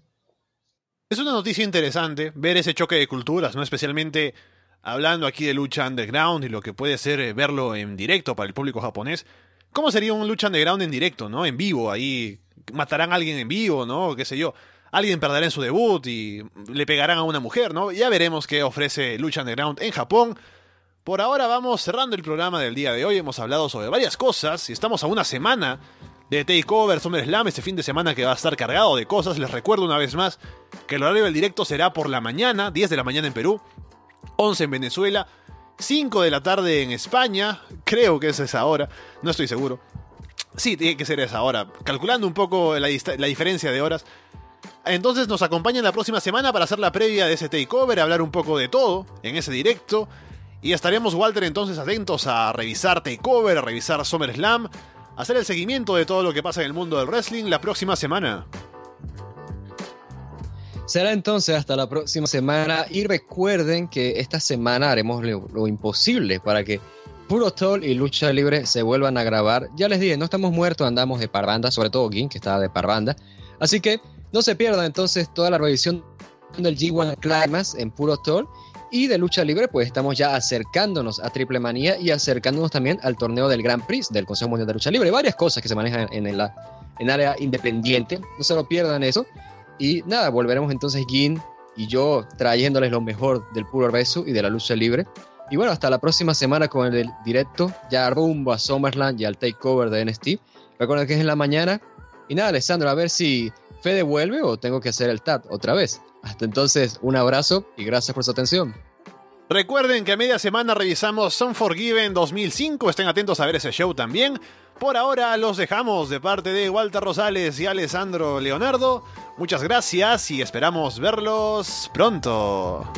Es una noticia interesante ver ese choque de culturas, ¿no? Especialmente hablando aquí de lucha underground y lo que puede ser eh, verlo en directo para el público japonés. ¿Cómo sería un lucha underground en directo, ¿no? En vivo, ahí matarán a alguien en vivo, ¿no? Qué sé yo. Alguien perderá en su debut y le pegarán a una mujer, ¿no? Ya veremos qué ofrece Lucha Underground en Japón. Por ahora vamos cerrando el programa del día de hoy. Hemos hablado sobre varias cosas y estamos a una semana de Takeover SummerSlam este fin de semana que va a estar cargado de cosas. Les recuerdo una vez más que el horario del directo será por la mañana, 10 de la mañana en Perú, 11 en Venezuela, 5 de la tarde en España, creo que es esa hora, no estoy seguro. Sí, tiene que ser esa hora, calculando un poco la, diferencia de horas. Entonces nos acompañan la próxima semana para hacer la previa de ese takeover, hablar un poco de todo en ese directo. Y estaremos, Walter, entonces atentos a revisar takeover, a revisar SummerSlam, hacer el seguimiento de todo lo que pasa en el mundo del wrestling la próxima semana. Será entonces hasta la próxima semana y recuerden que esta semana haremos lo, imposible para que Puro Toll y Lucha Libre se vuelvan a grabar. Ya les dije, no estamos muertos, andamos de parranda, sobre todo Gin, que está de parranda. Así que no se pierdan entonces toda la revisión del G1 Climax en Puro Toll y de lucha libre, pues estamos ya acercándonos a Triple Manía y acercándonos también al torneo del Grand Prix del Consejo Mundial de Lucha Libre. Varias cosas que se manejan en el área independiente. No se lo pierdan eso. Y nada, volveremos entonces Gin y yo trayéndoles lo mejor del puro beso y de la lucha libre. Y bueno, hasta la próxima semana con el directo, ya rumbo a Summerland y al takeover de NXT. Recuerden que es en la mañana. Y nada, Alessandro, a ver si Fede vuelve o tengo que hacer el TAT otra vez. Hasta entonces, un abrazo y gracias por su atención. Recuerden que a media semana revisamos Forgiven 2005, estén atentos a ver ese show también. Por ahora los dejamos de parte de Walter Rosales y Alessandro Leonardo. Muchas gracias y esperamos verlos pronto.